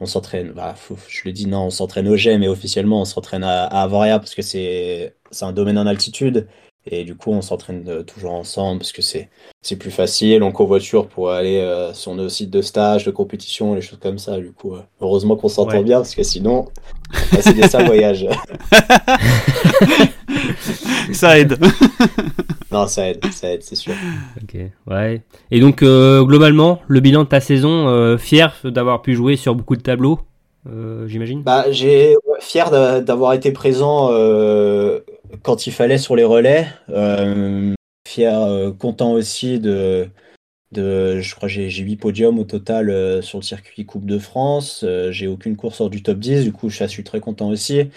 on s'entraîne. Bah, je le dis non, on s'entraîne au jet, mais officiellement, on s'entraîne à, à Avoria parce que c'est un domaine en altitude. Et du coup, on s'entraîne euh, toujours ensemble parce que c'est c'est plus facile. On covoiture pour aller euh, sur nos sites de stage, de compétition, les choses comme ça. Du coup, euh, heureusement qu'on s'entend bien parce que sinon, bah, c'est des sales voyages. [LAUGHS] ça aide. [LAUGHS] non, ça aide, ça aide, c'est sûr. Ok, ouais. Et donc, globalement, le bilan de ta saison, fier d'avoir pu jouer sur beaucoup de tableaux, j'imagine? Bah, j'ai fier d'avoir été présent quand il fallait sur les relais. Euh, fier, euh, content aussi de, de je crois j'ai 8 podiums au total euh, sur le circuit Coupe de France. j'ai aucune course hors du top 10, du coup je suis très content aussi.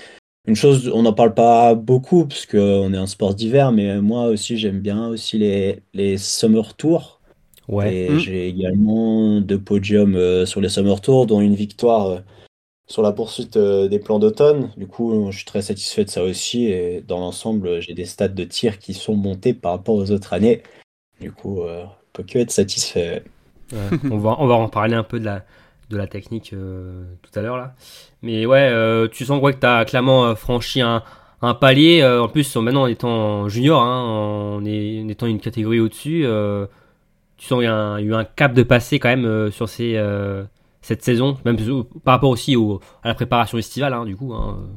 Une chose, on n'en parle pas beaucoup parce qu'on est un sport d'hiver, mais moi aussi j'aime bien aussi les, les Summer Tours. Ouais. Et mmh. j'ai également deux podiums sur les Summer Tours, dont une victoire sur la poursuite euh, des plans d'automne. Du coup, je suis très satisfait de ça aussi. Et dans l'ensemble, j'ai des stats de tir qui sont montés par rapport aux autres années. Du coup, euh, on peut que être satisfait. [LAUGHS] on, va, on va en parler un peu de la, de la technique euh, tout à l'heure là. Mais ouais, tu sens quoi que tu as clairement franchi un, un palier. en plus, maintenant en étant junior, hein, en, étant une catégorie au-dessus, tu sens qu'il y, a eu un cap de passé quand même sur ces cette saison, même par rapport aussi à la préparation estivale, hein, du coup. Hein.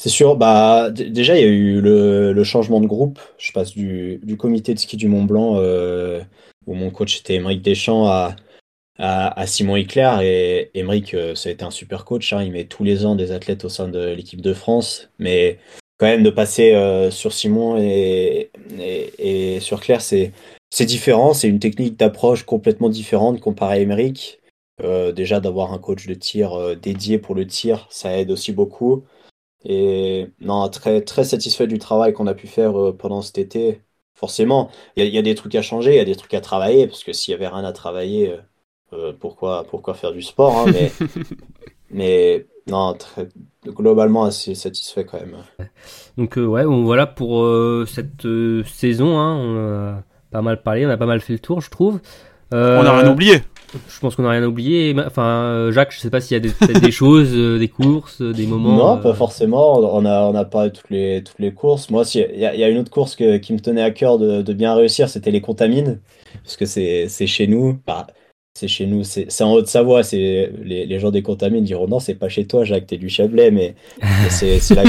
C'est sûr, bah, déjà il y a eu le, changement de groupe. Je passe du, comité de ski du Mont Blanc, euh, où mon coach était Émeric Deschamps, à, Simon Eclair. Et Émeric, euh, ça a été un super coach. Hein. il met tous les ans des athlètes au sein de l'équipe de France. Mais quand même, de passer euh, sur Simon et, et, sur Claire, c'est différent. C'est une technique d'approche complètement différente comparée à Émeric. Euh, déjà d'avoir un coach de tir euh, dédié pour le tir, ça aide aussi beaucoup. Et non, très, très satisfait du travail qu'on a pu faire euh, pendant cet été. Forcément, il y, a des trucs à changer, il y a des trucs à travailler, parce que s'il y avait rien à travailler, pourquoi, pourquoi faire du sport hein, mais, [LAUGHS] mais non, très, globalement assez satisfait quand même. Donc ouais, bon, voilà pour cette saison, hein, on a pas mal parlé, on a pas mal fait le tour, je trouve. on n'a rien oublié. Je pense qu'on n'a rien oublié. Enfin, euh, Jacques, je sais pas s'il y a des, des [LAUGHS] choses, euh, des courses, euh, des moments. Non, pas forcément. On a, on a parlé toutes les, toutes les courses. Moi, il y, y, a une autre course que, qui me tenait à cœur de, de bien réussir, c'était les contamines. Parce que c'est chez nous. Bah, c'est chez nous, c'est en Haute-Savoie. C'est les, les gens des Contamines diront non, c'est pas chez toi, Jacques, t'es du Chablais, mais, mais [LAUGHS] c'est la,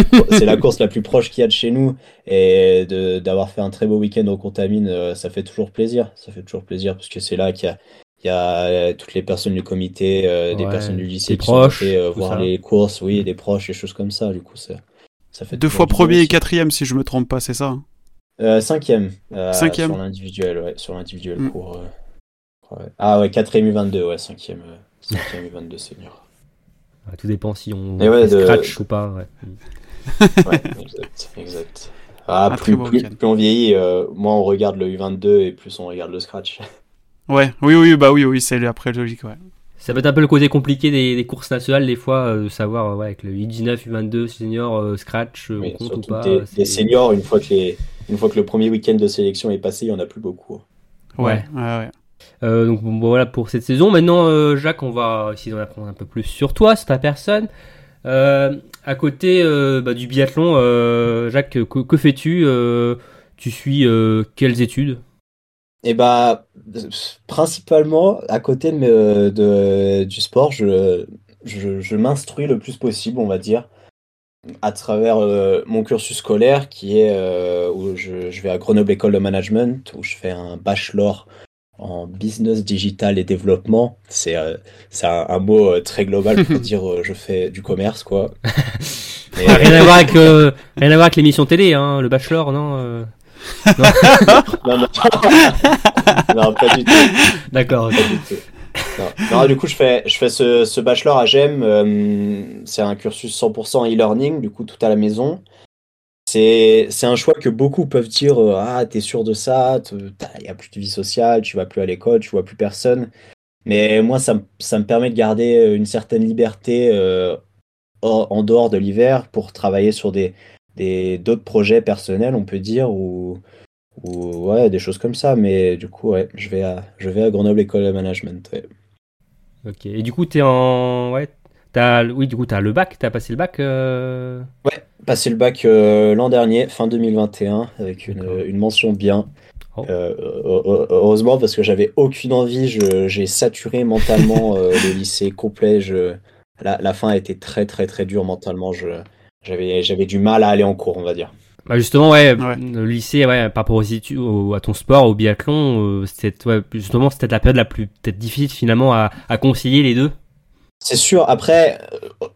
la course la plus proche qu'il y a de chez nous. Et d'avoir fait un très beau week-end aux Contamines, ça fait toujours plaisir. Ça fait toujours plaisir parce que c'est là qu'il y a il y a euh, toutes les personnes du comité, euh, des Ouais, personnes du lycée qui sont proches, passées, euh, voir ça. les courses, oui, des proches, des choses comme ça. Du coup, ça, ça fait Deux fois premier et quatrième, si je me trompe pas, c'est ça hein? Euh, cinquième. euh, Cinquième. Sur l'individuel, ouais. Sur l'individuel Mm. euh, ouais. Ah ouais, quatrième U22, ouais. Cinquième, euh, cinquième U22 senior. Ouais, Tout dépend si on ouais, fait de- scratch ou pas. ouais. [LAUGHS] Ouais, exact, exact. Ah, plus, plus, on vieillit, euh, moins on regarde le U22 et plus on regarde le scratch. Ouais, oui, oui, bah oui, oui, c'est après logique, ouais. Ça peut être un peu le côté compliqué des, des courses nationales, des fois, euh, de savoir euh, ouais, avec le U19, U22, senior, euh, scratch, euh, on compte ou surtout pas. des, des seniors, une fois, que les, une fois que le premier week-end de sélection est passé, il n'y en a plus beaucoup. Ouais, ouais, ouais. Euh, donc bon, voilà pour cette saison. Maintenant, euh, Jacques, on va essayer d'en apprendre un peu plus sur toi, sur ta personne. Euh, à côté euh, bah, du biathlon, euh, Jacques, que, que fais-tu Euh, Tu suis euh, quelles études? Et bah, principalement, à côté de, de- du sport, je, je, je m'instruis le plus possible, on va dire, à travers euh, mon cursus scolaire qui est euh, où je, je vais à Grenoble École de Management, où je fais un bachelor en business digital et développement. C'est euh, c'est un, un mot euh, très global pour [LAUGHS] dire euh, je fais du commerce, quoi. [LAUGHS] Et- Ah, Rien à voir avec [LAUGHS] euh, rien à voir avec l'émission télé, hein, le bachelor, non euh, non, non. [LAUGHS] non, pas du tout. D'accord. ok. Pas du tout. Non. Du coup, je fais, je fais ce, ce bachelor à GEM. euh, c'est un cursus 100% e-learning, du coup, tout à la maison. C'est, c'est un choix que beaucoup peuvent dire euh, Ah, t'es sûr de ça Il n'y a plus de vie sociale, tu vas plus à l'école, tu vois plus personne. Mais moi, ça, me- ça me permet de garder une certaine liberté euh, en dehors de l'hiver pour travailler sur des, des, d'autres projets personnels, on peut dire, ou, ou ouais, des choses comme ça. Mais du coup, ouais, je vais à, je vais à Grenoble École de Management. ouais. Ok. Et du coup, t'es en ouais, t'as oui, du coup, t'as le bac, t'as passé le bac. euh, Passé le bac euh, l'an dernier, fin 2021, avec une, une mention bien. Oh. Euh, heu- heureusement, parce que j'avais aucune envie, j'ai saturé mentalement euh, le lycée complet. Je, la, la fin a été très très très dure mentalement. Je, j'avais, j'avais du mal à aller en cours, on va dire. Bah justement, ouais, Ouais. le lycée, ouais, par rapport aux études, au- à ton sport, au biathlon, euh, c'était ouais, justement c'était la période la plus peut-être difficile finalement à, à concilier les deux. C'est sûr, après, euh,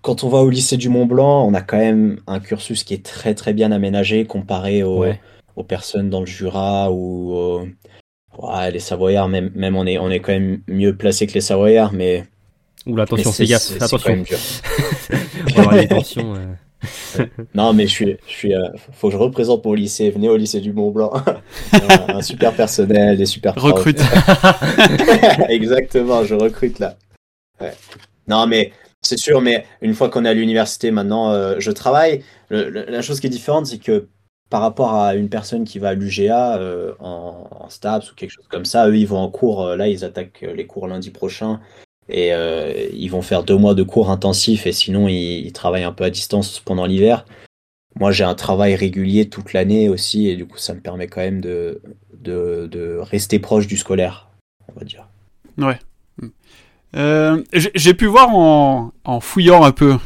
quand on va au lycée du Mont Blanc, on a quand même un cursus qui est très très bien aménagé comparé aux, Ouais. aux personnes dans le Jura ou aux- les Savoyards, même, même on, est, on est quand même mieux placé que les Savoyards, mais, Oula, attention, c'est- gaffe, attention. [LAUGHS] On va tensions. euh. Non, mais je suis, je suis, euh, faut que je représente mon lycée. Venez au lycée du Mont Blanc. [LAUGHS] un, un super personnel, des super. Recrute. [LAUGHS] Exactement, je recrute là. Ouais. Non, mais c'est sûr, mais une fois qu'on est à l'université maintenant, euh, je travaille. Le- le- la chose qui est différente, c'est que par rapport à une personne qui va à l'UGA euh, en, en STAPS ou quelque chose comme ça, eux, ils vont en cours. euh, là, ils attaquent les cours lundi prochain. Et euh, ils vont faire deux mois de cours intensifs et sinon, ils, ils travaillent un peu à distance pendant l'hiver. Moi, j'ai un travail régulier toute l'année aussi, et du coup, ça me permet quand même de, de, de rester proche du scolaire, on va dire. Euh, j'ai pu voir en, en fouillant un peu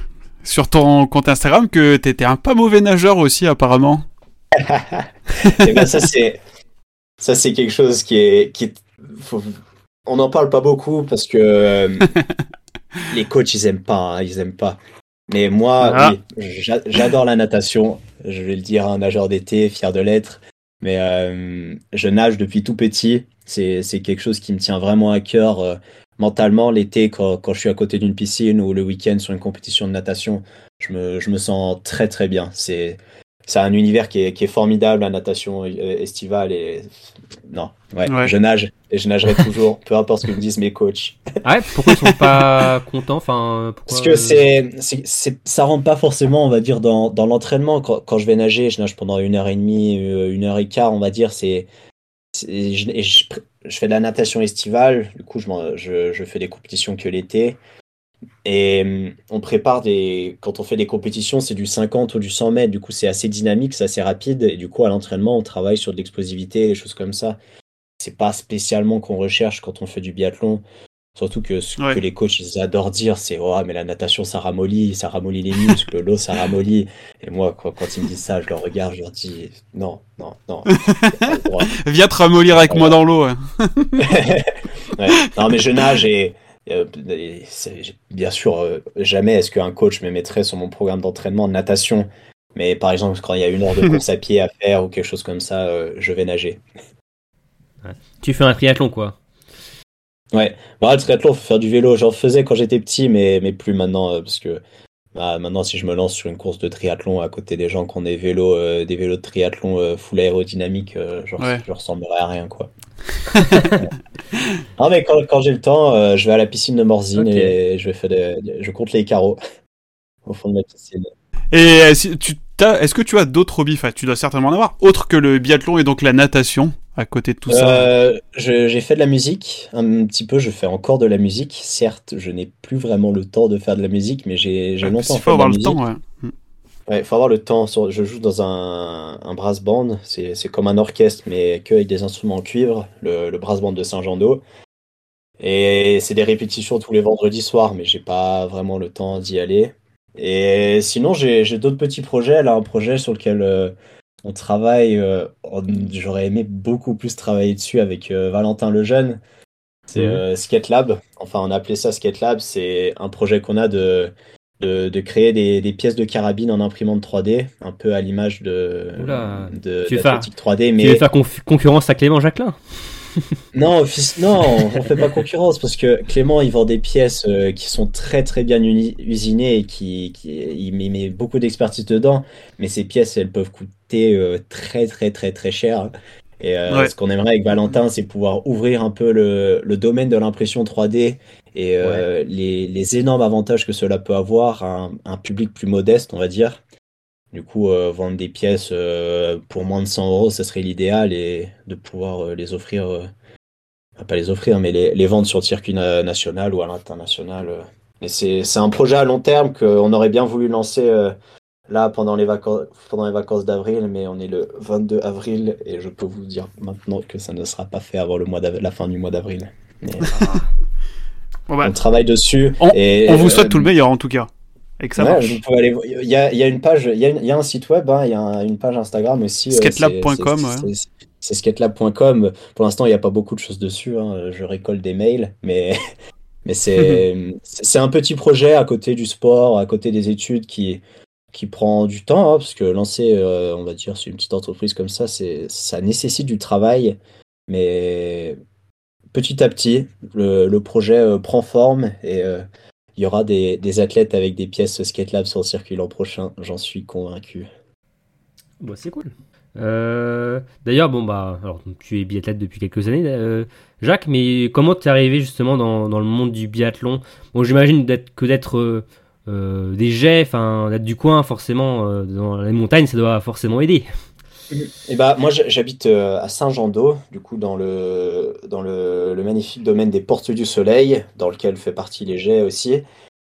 sur ton compte Instagram que t'étais un pas mauvais nageur aussi apparemment. [LAUGHS] Et ben ça c'est ça c'est quelque chose qui est qui est- faut- on n'en parle pas beaucoup parce que euh, [LAUGHS] les coachs ils aiment pas hein, ils aiment pas. Mais moi Ah. oui, j'adore la natation. Je vais le dire un nageur d'été fier de l'être. Mais euh, je nage depuis tout petit. C'est c'est quelque chose qui me tient vraiment à cœur euh, mentalement. L'été quand, quand je suis à côté d'une piscine ou le week-end sur une compétition de natation je me, je me sens très très bien. C'est c'est un univers qui est, qui est formidable, la natation estivale. Et... Non, ouais, Ouais. je nage et je nagerai toujours, peu importe ce que me disent mes coachs. Ah ouais, pourquoi ils sont pas [LAUGHS] contents Enfin, pourquoi, Parce que c'est, c'est, ça rentre pas forcément, on va dire, dans, dans l'entraînement. Quand, quand je vais nager, je nage pendant une heure et demie, euh, une heure et quart, on va dire. C'est, je, et je, je fais de la natation estivale. Du coup, je, je, je fais des compétitions que l'été. Et hum, on prépare des. Quand on fait des compétitions, c'est du 50 ou du 100 mètres. Du coup, c'est assez dynamique, c'est assez rapide. Et du coup, à l'entraînement, on travaille sur de l'explosivité, des choses comme ça. c'est pas spécialement qu'on recherche quand on fait du biathlon. Surtout que ce Ouais. que les coachs ils adorent dire, c'est oh, mais la natation ça ramollit, ça ramollit les muscles, l'eau ça ramollit. Et moi, quand, quand ils me disent ça, je leur regarde, je leur dis non, non, non. [LAUGHS] Viens te ramollir avec moi dans l'eau. hein. [LAUGHS] Ouais. Non, mais je nage et, euh, bien sûr, euh, jamais est-ce qu'un coach me mettrait sur mon programme d'entraînement de natation. Mais par exemple, quand il y a une heure de [LAUGHS] course à pied à faire ou quelque chose comme ça, euh, je vais nager. Tu fais un triathlon, quoi. Ouais, bon, le triathlon, faut faire du vélo. J'en faisais quand j'étais petit, mais, mais plus maintenant, euh, parce que bah, maintenant, si je me lance sur une course de triathlon à côté des gens qui ont des vélos, euh, des vélos de triathlon euh, full aérodynamique, euh, je, Ouais. je ressemblerais à rien, quoi. [LAUGHS] non, mais quand, quand j'ai le temps, je vais à la piscine de Morzine et je, vais faire je compte les carreaux [LAUGHS] au fond de ma piscine. Et si tu est-ce que tu as d'autres hobbies? Enfin, tu dois certainement en avoir, autres que le biathlon et donc la natation à côté de tout ça. Euh, j'ai fait de la musique un petit peu, je fais encore de la musique. Certes, je n'ai plus vraiment le temps de faire de la musique, mais j'ai Ouais, parce longtemps fait faut de la avoir le musique. temps. ouais. Ouais, faut avoir le temps. Je joue dans un, un brass band. C'est comme un orchestre, mais que avec des instruments en cuivre, le, le brass band de Saint-Jean-d'Eau. Et c'est des répétitions tous les vendredis soirs, mais j'ai pas vraiment le temps d'y aller. Et sinon, j'ai j'ai d'autres petits projets. Là, un projet sur lequel euh, on travaille. euh, on- J'aurais aimé beaucoup plus travailler dessus avec euh, Valentin Lejeune. C'est Mhm. euh, Skate Lab. Enfin, on a appelé ça Skate Lab. C'est un projet qu'on a de, de, de créer des, des pièces de carabine en imprimante 3D, un peu à l'image de, Oula, de tu faire- d'Athletic 3D. Tu veux faire concurrence à Clément Jacquelin? [LAUGHS] non, non, on fait pas concurrence parce que Clément, il vend des pièces euh, qui sont très très bien usinées et qui, qui il met, met beaucoup d'expertise dedans. Mais ces pièces, elles peuvent coûter euh, très très très très cher. Et euh, Ouais. ce qu'on aimerait avec Valentin, c'est pouvoir ouvrir un peu le, le domaine de l'impression 3D et les, les énormes avantages que cela peut avoir à un, un public plus modeste, on va dire. Du coup, euh, vendre des pièces euh, pour moins de 100 euros, ça serait l'idéal et de pouvoir euh, les offrir, pas les offrir, mais les, les vendre sur le circuit na- national ou à l'international. c'est un projet à long terme qu'on aurait bien voulu lancer là pendant les vacances, pendant les vacances d'avril, mais on est le 22 avril et je peux vous dire maintenant que ça ne sera pas fait avant le mois la fin du mois d'avril. Mais [LAUGHS] Bon, bah, on travaille dessus. On- et, on vous souhaite tout le meilleur en tout cas. Et que ça Ouais, marche. Il y a, il y a une page, il y a, y un site web, hein, il y a un- une page Instagram aussi. euh, Skatelab.com, c'est- ouais. c'est- skatelab.com. Pour l'instant, il n'y a pas beaucoup de choses dessus. hein, Je récolte des mails, mais, [LAUGHS] mais [LAUGHS] c'est un petit projet à côté du sport, à côté des études qui, qui prend du temps, hein, parce que lancer, euh, on va dire, sur une petite entreprise comme ça, ça nécessite du travail, mais petit à petit, le, le projet euh, prend forme et euh, il y aura des, athlètes avec des pièces Skate Lab sur le circuit l'an prochain, j'en suis convaincu. Bah, c'est cool. Euh, D'ailleurs, bon bah, tu es biathlète depuis quelques années, euh, Jacques, mais comment t'es arrivé justement dans, le monde du biathlon? Bon, j'imagine que d'être euh, des jets, d'être du coin, forcément dans les montagnes, ça doit forcément aider. Et bah moi j- j'habite euh, à Saint-Jean-d'Eau, du coup dans le dans le, magnifique domaine des Portes du Soleil, dans lequel fait partie les jets aussi.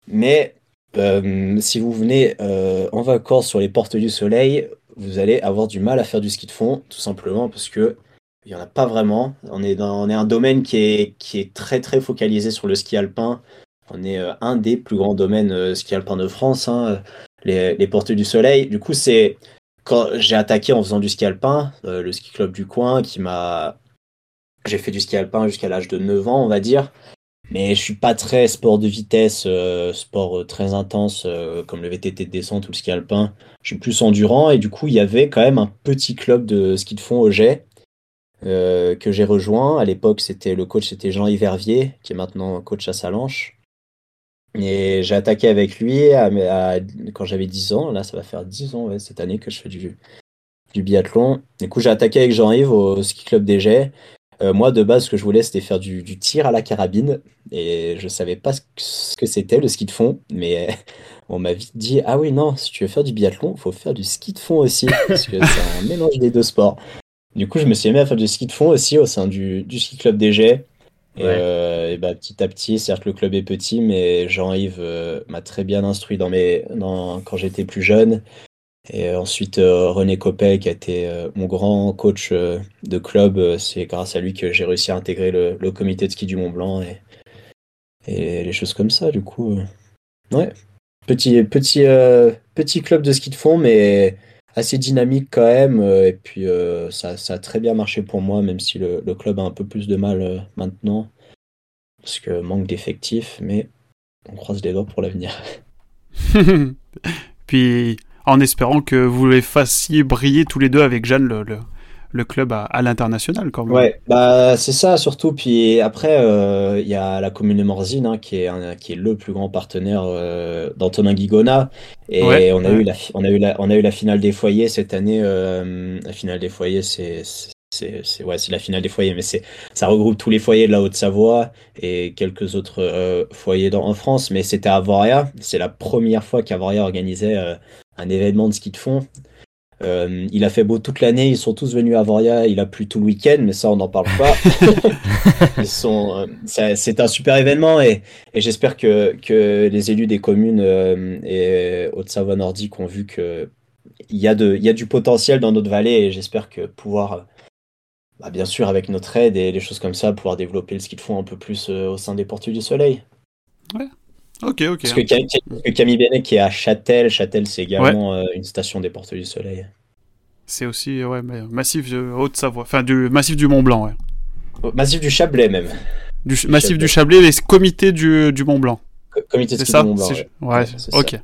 Mais euh, si vous venez euh, en vacances sur les Portes du Soleil, vous allez avoir du mal à faire du ski de fond, tout simplement parce que il y en a pas vraiment. On est dans on est un domaine qui est qui est très très focalisé sur le ski alpin. On est un des plus grands domaines ski alpin de France, hein, les, les Portes du Soleil. Du coup c'est j'ai attaqué en faisant du ski alpin, euh, le ski club du coin qui m'a. J'ai fait du ski alpin jusqu'à l'âge de 9 ans, on va dire. Mais je suis pas très sport de vitesse, euh, sport euh, très intense comme le VTT de descente ou le ski alpin. Je suis plus endurant et du coup, il y avait quand même un petit club de ski de fond au jet que j'ai rejoint. À l'époque, c'était le coach, c'était Jean-Yves Hervier, qui est maintenant coach à Salanches. Et j'ai attaqué avec lui quand j'avais 10 ans. Là, ça va faire 10 ans cette année que je fais du, biathlon. Du coup, j'ai attaqué avec Jean-Yves au ski club des. Euh, moi, de base, ce que je voulais, c'était faire du, tir à la carabine. Et je savais pas ce que- c'était, le ski de fond. Mais [LAUGHS] on m'a vite dit Ah oui, non, si tu veux faire du biathlon, faut faire du ski de fond aussi. Parce que c'est un mélange des deux sports. Du coup, je me suis mis à faire du ski de fond aussi au sein du, ski club des. Et, Ouais. euh, et bah, petit à petit, certes, le club est petit, mais Jean-Yves euh, m'a très bien instruit dans mes, dans, quand j'étais plus jeune. Et ensuite, euh, René Copel, qui a été mon grand coach de club, c'est grâce à lui que j'ai réussi à intégrer le, le comité de ski du Mont Blanc et, et les choses comme ça. Du coup, ouais, petit, petit, petit club de ski de fond, mais assez dynamique quand même. euh, et puis, euh, ça, ça a très bien marché pour moi, même si le, club a un peu plus de mal euh, maintenant, parce que manque d'effectifs, mais on croise les doigts pour l'avenir. [LAUGHS] [LAUGHS] Puis en espérant que vous les fassiez briller tous les deux avec Jeanne le, le club à, à l'international quand même. Ouais, bah c'est ça surtout. Puis après, euh, il y a la commune de Morzine hein, qui est un- qui est le plus grand partenaire euh, d'Antonin Guigona. Et Ouais, on a ouais. eu la on a eu la on a eu la finale des foyers cette année. euh, la finale des foyers, c'est ouais la finale des foyers, mais ça regroupe tous les foyers de la Haute-Savoie et quelques autres euh, foyers dans, en France. Mais c'était à Avoria. C'est la première fois qu'Avoria organisait euh, un événement de ski de fond. Euh, il a fait beau toute l'année, ils sont tous venus à Voria, il a plu tout le week-end, mais ça on n'en parle pas. [LAUGHS] ils sont, euh, c'est un super événement et, et j'espère que, que les élus des communes euh, et Haute-Savoie nordique ont vu que il y, a de, y a du potentiel dans notre vallée et j'espère que pouvoir, euh, bah, bien sûr avec notre aide et des choses comme ça, pouvoir développer le ski de fond un peu plus euh, au sein des Portes du Soleil. Ok, ok. Parce que, Cam- parce que Camille qui est à Châtel, Châtel c'est également euh, une station des Portes du Soleil. C'est aussi ouais, mais massif de Haute-Savoie, enfin du massif du Mont Blanc, ouais. Oh, Massif du Chablais même. Du, Du massif Chablais. du Chablais, les comités du, du Mont Blanc. Co- Comité de ski ça? Du Mont Blanc, C'est- ouais. ouais, c'est ok. ça.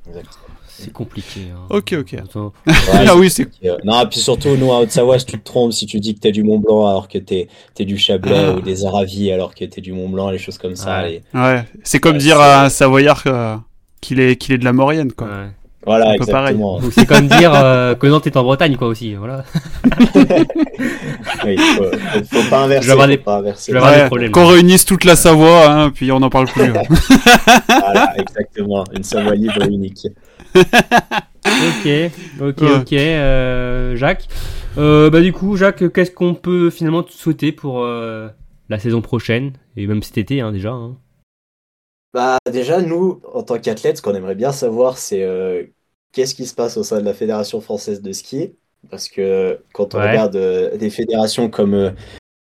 C'est compliqué. hein. Ok, ok. Attends. Ouais, [LAUGHS] ah oui, c'est Non, et puis surtout, nous, à Haute-Savoie, si tu te trompes, si tu dis que t'es du Mont Blanc alors que t'es es du Chablais Ah. ou des Aravis alors que t'es du Mont Blanc, les choses comme ça. Ouais. c'est comme Ouais, dire à un Savoyard euh, qu'il est qu'il est de la Maurienne, quoi. Ouais. Voilà, un peu pareil. exactement. C'est comme dire [LAUGHS] euh, que Nantes est en Bretagne, quoi, aussi. Voilà. Oui, faut, faut, faut pas inverser. Je vais des- pas inverser. je vais avoir Ouais, des problèmes. Qu'on réunisse toute la Savoie, hein, puis on n'en parle plus. hein. [LAUGHS] Voilà, exactement. Une Savoie libre et unique. Ok, ok, Ouais. ok. euh, Jacques. Euh, bah, du coup, Jacques, qu'est-ce qu'on peut finalement te souhaiter pour euh, la saison prochaine? Et même cet été, hein, déjà. hein. Bah, déjà, nous, en tant qu'athlètes, ce qu'on aimerait bien savoir, c'est euh, qu'est-ce qui se passe au sein de la Fédération française de ski? Parce que quand on Ouais. regarde euh, des fédérations comme, euh,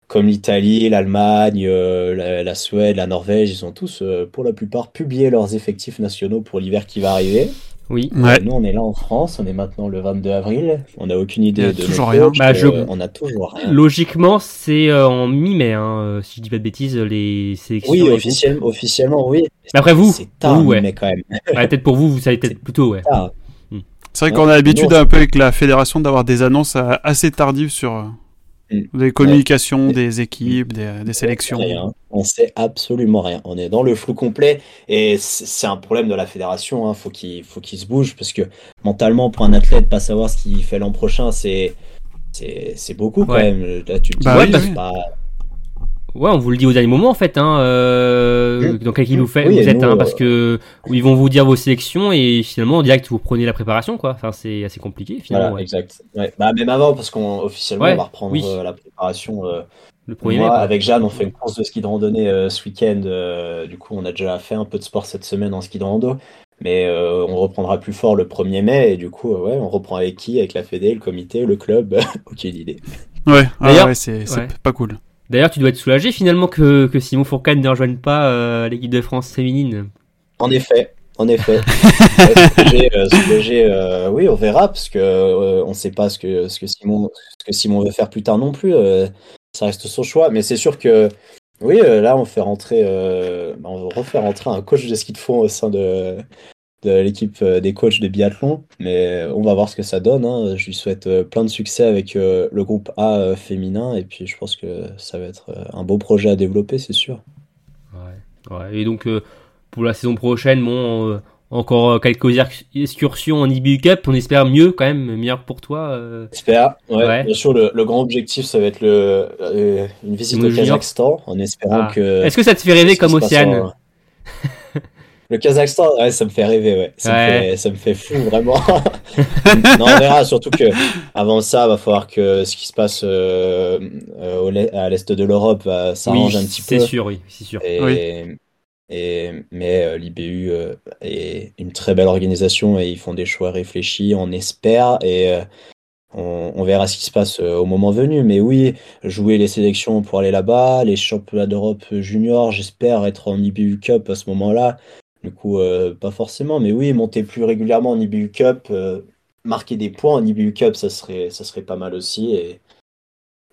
comme l'Italie, l'Allemagne, euh, la, la Suède, la Norvège, ils ont tous, euh, pour la plupart, publié leurs effectifs nationaux pour l'hiver qui va arriver. Oui. Ouais. Euh, nous, on est là en France, on est maintenant le 22 avril. On n'a aucune idée Il y a de toujours rien. Bah, je- euh, on a toujours rien. Logiquement, c'est euh, en mi-mai, hein, si je dis pas de bêtises, les sélections. Oui, officiellement, officiellement, oui. Mais après, vous, C'est tard, vous, ouais. mais quand même. Ouais, peut-être pour vous, vous savez [LAUGHS] peut-être plutôt, ouais. Tard. C'est vrai qu'on a l'habitude un peu avec la fédération d'avoir des annonces assez tardives sur. Des communications, Ouais. des équipes, des, des sélections. Rien. On sait absolument rien. On est dans le flou complet et c'est un problème de la fédération. Hein. Faut qu'il faut qu'il se bouge parce que mentalement, pour un athlète, pas savoir ce qu'il fait l'an prochain, c'est c'est c'est beaucoup quand même. Là, tu te dis, Bah ouais, oui, bah, oui. c'est pas- Ouais, on vous le dit au dernier moment en fait. Hein, euh, Mm. Dans quel vous, faites, Oui, vous et êtes, nous, hein, euh, parce que ils vont vous dire vos sélections et finalement en direct vous prenez la préparation quoi. Enfin c'est assez compliqué finalement. Voilà, ouais. exact. Ouais. Bah, même avant, parce qu'on officiellement Ouais, on va reprendre oui. euh, la préparation. euh, Le premier Moi, mai. avec Jeanne, on fait une course de ski de randonnée euh, ce week-end. euh, du coup, on a déjà fait un peu de sport cette semaine en ski de rando. Mais euh, on reprendra plus fort le 1er mai. Et du coup, euh, ouais, on reprend avec qui? Avec la Fédé, le comité, le club? [LAUGHS] Aucune idée. Ouais, ah c'est c'est Ouais. pas cool. D'ailleurs, tu dois être soulagé finalement que, que Simon Fourcade ne rejoigne pas euh, l'équipe de France féminine. En effet, en effet. [LAUGHS] Soulagé, euh, soulagé, euh, oui, on verra, parce que euh, on ne sait pas ce que, ce, que Simon, ce que Simon veut faire plus tard non plus. ça reste son choix. Mais c'est sûr que, oui, là, on fait rentrer, bah, on va refaire rentrer un coach de ski de fond au sein de, de l'équipe euh, des coachs de biathlon. Mais on va voir ce que ça donne. hein. Je lui souhaite euh, plein de succès avec euh, le groupe A féminin. Et puis, je pense que ça va être un beau projet à développer, c'est sûr. Ouais. ouais. Et donc euh, pour la saison prochaine, bon, euh, encore quelques ex- excursions en IBU Cup. On espère mieux quand même, meilleur pour toi. euh. J'espère. Ouais, Ouais. Bien sûr, le, le grand objectif, ça va être le, une visite au. Kazakhstan, en espérant Ah. que. Est-ce que ça te fait rêver comme Océane? [LAUGHS] Le Kazakhstan, ouais, ça me fait rêver, ouais. Ça, Ouais. Me, fait, ça me fait fou, vraiment. [LAUGHS] non, on verra, surtout que avant ça, va falloir que ce qui se passe euh, euh, à l'est de l'Europe Oui, s'arrange un petit c'est peu. sûr, oui, c'est sûr. Et, Oui. Et, mais euh, l'IBU euh, est une très belle organisation et ils font des choix réfléchis, on espère, et on, on verra ce qui se passe au moment venu. Mais oui, jouer les sélections pour aller là-bas, les championnats d'Europe junior, j'espère être en IBU Cup à ce moment-là. Du coup, euh, pas forcément, mais oui, monter plus régulièrement en IBU Cup, euh, marquer des points en IBU Cup, ça serait, ça serait pas mal aussi. Et,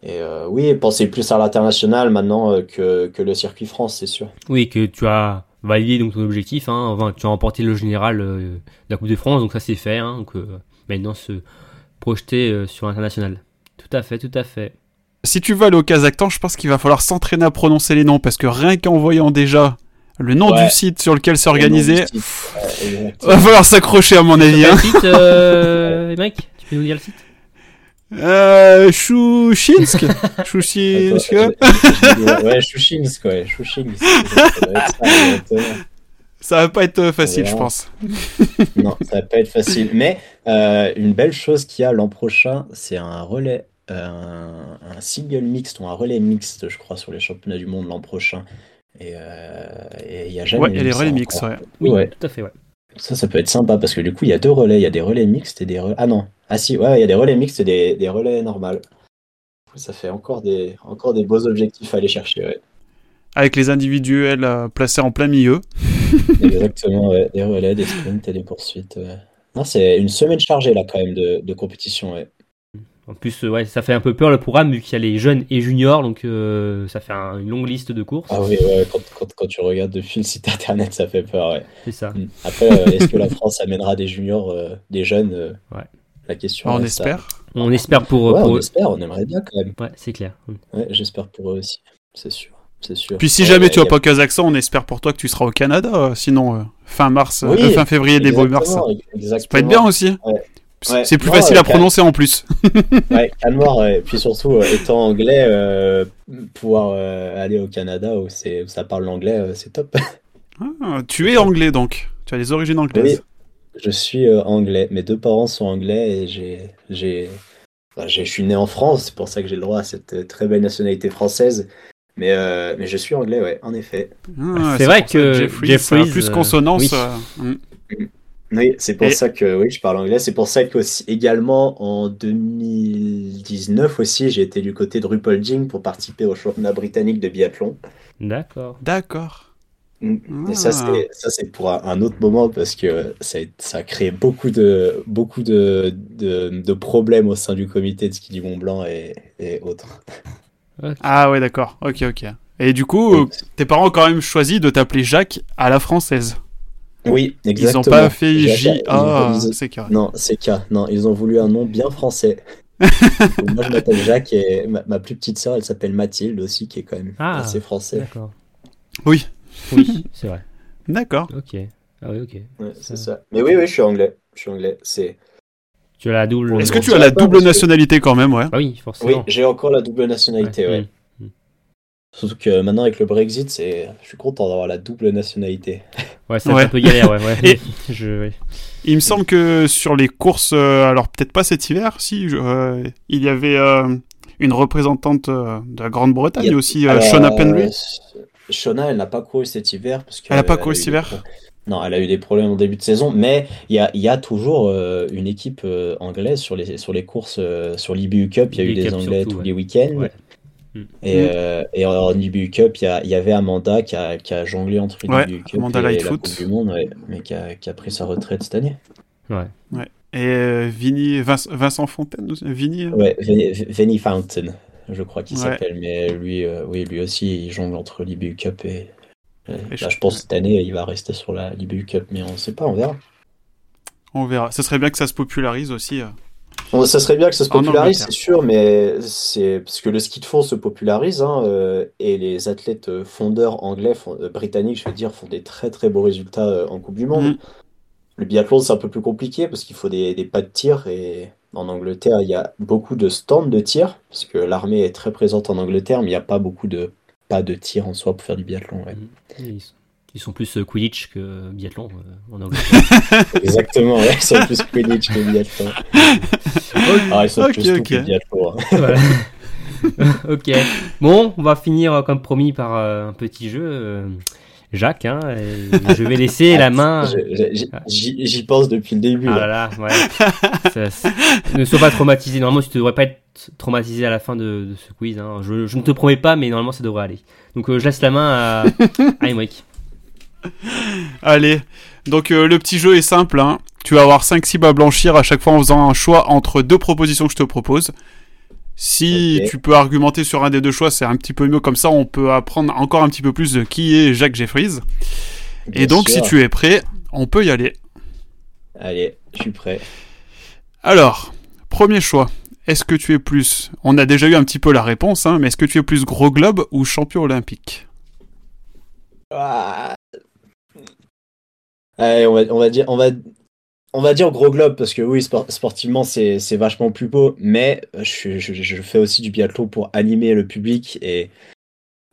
et euh, oui, penser plus à l'international maintenant euh, que, que le circuit France, c'est sûr. Oui, que tu as validé donc ton objectif. Hein. Enfin, tu as remporté le général euh, de la Coupe de France, donc ça c'est fait. Hein. Donc euh, maintenant se projeter euh, sur l'international. Tout à fait, tout à fait. Si tu veux aller au Kazakhstan, je pense qu'il va falloir s'entraîner à prononcer les noms parce que rien qu'en voyant déjà le nom Ouais. du site sur lequel c'est organisé, Ouais, [LAUGHS] va falloir s'accrocher à mon avis. Hein. site, euh, [LAUGHS] mec Tu peux nous dire le site Euh, Chouchinsk [LAUGHS] Chouchinsk Ouais, Chouchinsk, ouais, Chouchinsk. Ça va pas être euh, facile, je pense. Non, ça va pas être facile. Mais euh, une belle chose qu'il y a l'an prochain, c'est un relais, euh, un, un single mixte ou un relais mixte, je crois, sur les championnats du monde l'an prochain. Et euh, il y a jamais Ouais, il y a eu les relais mix, ouais. Oui, Ouais. tout à fait, ouais. Ça, ça peut être sympa parce que du coup, il y a deux relais. Il y a des relais mixtes et des relais. Ah non. Ah si, ouais, il y a des relais mixtes et des, des relais normales. Ça fait encore des, encore des beaux objectifs à aller chercher. Ouais. Avec les individuels euh, placés en plein milieu. [LAUGHS] Exactement, ouais. Des relais, des sprints et des poursuites. ouais. Non, c'est une semaine chargée là quand même de, de compétition. Ouais. En plus, euh, ouais, ça fait un peu peur le programme vu qu'il y a les jeunes et juniors, donc euh, ça fait un- une longue liste de courses. Ah oui, ouais, quand, quand, quand tu regardes depuis le site internet, ça fait peur. Ouais. C'est ça. Mm. Après, euh, est-ce que la France amènera des juniors, euh, des jeunes euh, Ouais. La question. on espère. On espère pour, Ouais, pour on eux. espère, on aimerait bien quand même. Ouais, c'est clair. Ouais, j'espère pour eux aussi. C'est sûr. C'est sûr. Puis si Ouais, jamais tu vas pas au Kazakhstan, on espère pour toi que tu seras au Canada. sinon, euh, fin mars, Oui, fin février, début mars. Ça peut être bien aussi. Ouais. C'est plus Non, facile à prononcer en plus. [LAUGHS] Ouais, Canmore, ouais. Puis surtout, euh, [LAUGHS] étant anglais, euh, pouvoir euh, aller au Canada où, c'est, où ça parle l'anglais, euh, c'est top. [LAUGHS] Ah, tu es anglais donc. Tu as les origines anglaises. Je suis euh, anglais. Mes deux parents sont anglais et j'ai, j'ai, enfin, j'ai- je suis né en France. C'est pour ça que j'ai le droit à cette euh, très belle nationalité française. Mais, euh, mais je suis anglais, ouais, en effet. Ah, C'est vrai que Jeffries, plus euh, consonance. oui. euh, mm. Oui, c'est pour Et- ça que oui, je parle anglais. C'est pour ça que aussi, également en 2019 aussi, j'ai été du côté de Rupolding pour participer au championnat britannique de biathlon. D'accord. D'accord. Mm. Et ça, Ah. c'est ça, c'est pour un, autre moment parce que ça, a- ça a créé beaucoup de beaucoup de, de, de problèmes au sein du comité de ski du Mont Blanc et, et autres. Ah ouais, d'accord. Ok, ok. Et du coup, tes parents ont quand même choisi de t'appeler Jacques à la française. Oui, Ils exactement. ont pas fait Jacques, J. ils ont- Ah, ils. Non, c'est K. Non, ils ont voulu un nom bien français. [LAUGHS] Moi, je m'appelle Jacques et ma, ma plus petite sœur, elle s'appelle Mathilde aussi, qui est quand même Ah. assez français. D'accord. Oui. Oui, [LAUGHS] c'est vrai. D'accord. Ok. Ah oui, ok. Ouais, c'est ça. Mais oui, oui, je suis anglais. Je suis anglais. C'est. Tu as la double. Est-ce que tu as la double nationalité quand même, ouais? Ah oui, Oui, forcément. j'ai encore la double nationalité, ouais. Mm. Surtout que maintenant avec le Brexit, c'est, je suis content d'avoir la double nationalité. [LAUGHS] Ouais, c'est Ouais. un peu galère, ouais. ouais. Et- [LAUGHS] Je, ouais. Il me semble que sur les courses, euh, alors peut-être pas cet hiver, si, je- euh, il y avait euh, une représentante euh, de la Grande-Bretagne a- aussi, euh, Shona Penry. Shona, elle n'a pas couru cet hiver parce que Elle a pas couru cet hiver Non, elle a eu des problèmes en début de saison, mais il y a, il y a toujours euh, une équipe euh, anglaise sur les, sur les courses, euh, sur l'IBU Cup, il y a eu des Cup Anglais surtout, tous ouais. les week-ends. Ouais. Mm. Et, euh, et en, IBU Cup, il y, avait Amanda qui a, qui a jonglé entre Ouais, l'IBU Cup Amanda et la Lightfoot. Coupe du Monde, ouais, mais qui a, qui a pris sa retraite cette année. Ouais. Et euh, Vinny, Vince- Vincent Fontaine, aussi- Vinny euh, Ouais, Venny Fountain, je crois qu'il Ouais. s'appelle, mais lui, euh, oui, lui aussi, il jongle entre l'IBU Cup et. Et là, je- je pense que cette année, il va rester sur la l'IBU Cup, mais on ne sait pas, on verra. On verra. Ce serait bien que ça se popularise aussi. Bon, ça serait bien que ça se popularise, c'est sûr, mais c'est parce que le ski de fond se popularise hein, euh, et les athlètes euh, fondeurs anglais, euh, britanniques, je veux dire, font des très très beaux résultats euh, en Coupe du Monde. Mm. Le biathlon, c'est un peu plus compliqué parce qu'il faut des, des pas de tir et en Angleterre, il y a beaucoup de stands de tir parce que l'armée est très présente en Angleterre, mais il n'y a pas beaucoup de pas de tir en soi pour faire du biathlon. ouais. Sont- ils sont plus euh, Quidditch que biathlon euh, en anglais. [LAUGHS] Exactement, ouais, ils sont plus Quidditch que biathlon. Ah, ils sont plus tout ok. que biathlon. hein. [LAUGHS] Voilà. [LAUGHS] ok. Bon, on va finir euh, comme promis par euh, un petit jeu. euh, Jacques. Hein, et je vais laisser la main. Je- J'y pense depuis le début. Ah là. là là, ouais. Ça, ne sois pas traumatisé. Normalement, tu ne devrais pas être traumatisé à la fin de, de ce quiz. hein. Je, je ne te promets pas, mais normalement, ça devrait aller. Donc, euh, je laisse la main à, à Emmerich. [LAUGHS] Allez, donc euh, le petit jeu est simple. Hein. Tu vas avoir 5 cibles à blanchir à chaque fois en faisant un choix entre deux propositions que je te propose. Si tu peux argumenter sur un des deux choix, c'est un petit peu mieux. Comme ça, on peut apprendre encore un petit peu plus de qui est Jacques Jeffries. Et donc, sûr. si tu es prêt, on peut y aller. Allez, je suis prêt. Alors, premier choix. Est-ce que tu es plus... On a déjà eu un petit peu la réponse, hein, mais est-ce que tu es plus gros globe ou champion olympique? Ah. Allez, on va, on va dire, on va, on va dire gros globe parce que oui, sport- sportivement c'est c'est vachement plus beau, mais je, je, je fais aussi du biathlon pour animer le public et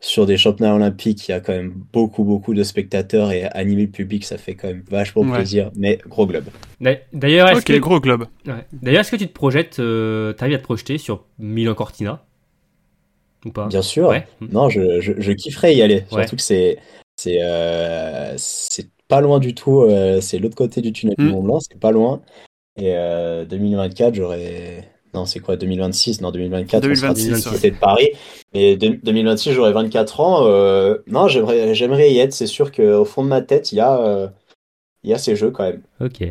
sur des championnats olympiques, il y a quand même beaucoup beaucoup de spectateurs et animer le public, ça fait quand même vachement Ouais. plaisir. Mais gros globe. D'a- D'ailleurs, est-ce Ok, que, gros globe. ouais. D'ailleurs, est-ce que tu te projettes, euh, t'arrives à te projeter sur Milan Cortina? Ou pas? Bien sûr. Ouais. Non, je, je, je kifferais y aller. Ouais. Surtout que c'est c'est euh, c'est pas loin du tout. euh, c'est l'autre côté du tunnel du Mm. Mont Blanc, c'est pas loin. Et euh, 2024, j'aurais. Non, c'est quoi 2026 Non, 2024, on sera 2026, d'ici, c'est de Paris. Et de- 2026, j'aurai 24 ans. euh, non, j'aimerais j'aimerais y être. C'est sûr qu'au fond de ma tête, il y a euh, il y a ces jeux quand même. Ok.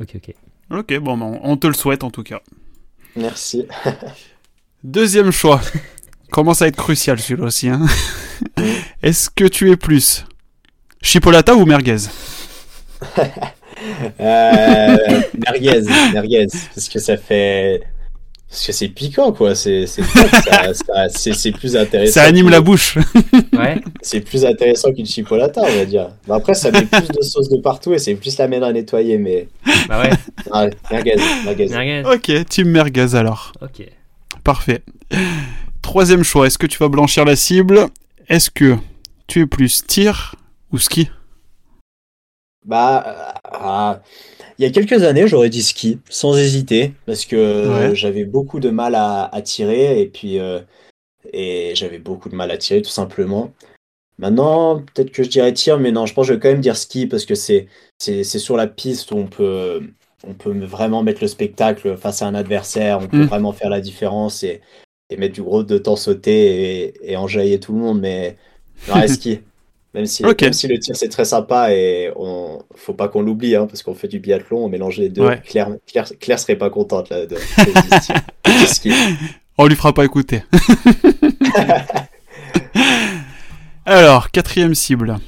Ok, ok. Ok, bon, ben, on te le souhaite en tout cas. Merci. [LAUGHS] Deuxième choix. [LAUGHS] Commence à être crucial celui-là aussi. Hein. Mm. Est-ce que tu es plus? Chipolata ou merguez [LAUGHS] Euh, merguez, merguez, parce que ça fait. Parce que c'est piquant, quoi. C'est plus intéressant. Ça anime que- la bouche. [LAUGHS] Ouais. C'est plus intéressant qu'une chipolata, on va dire. Bah après, ça met plus de sauce de partout et c'est plus la main à nettoyer, mais. bah ouais. Ah, merguez, merguez. Merguez. ok, team merguez alors. Ok. Parfait. Troisième choix. Est-ce que tu vas blanchir la cible? Est-ce que tu es plus tir ou ski Bah, euh, ah, il y a quelques années, j'aurais dit ski, sans hésiter, parce que Ouais. j'avais beaucoup de mal à, à tirer et puis euh, et j'avais beaucoup de mal à tirer tout simplement. Maintenant, peut-être que je dirais tir, mais non, je pense que je vais quand même dire ski parce que c'est c'est c'est sur la piste où on peut on peut vraiment mettre le spectacle face à un adversaire, on peut Mm. vraiment faire la différence et, et mettre du gros de temps sauter et, et enjailler tout le monde, mais non, ski. [LAUGHS] Même si, même si le tir c'est très sympa et on faut pas qu'on l'oublie hein, parce qu'on fait du biathlon, on mélange les deux. Ouais. Claire, Claire, Claire serait pas contente là de, de [LAUGHS] ski. On lui fera pas écouter. [LAUGHS] Alors, quatrième cible.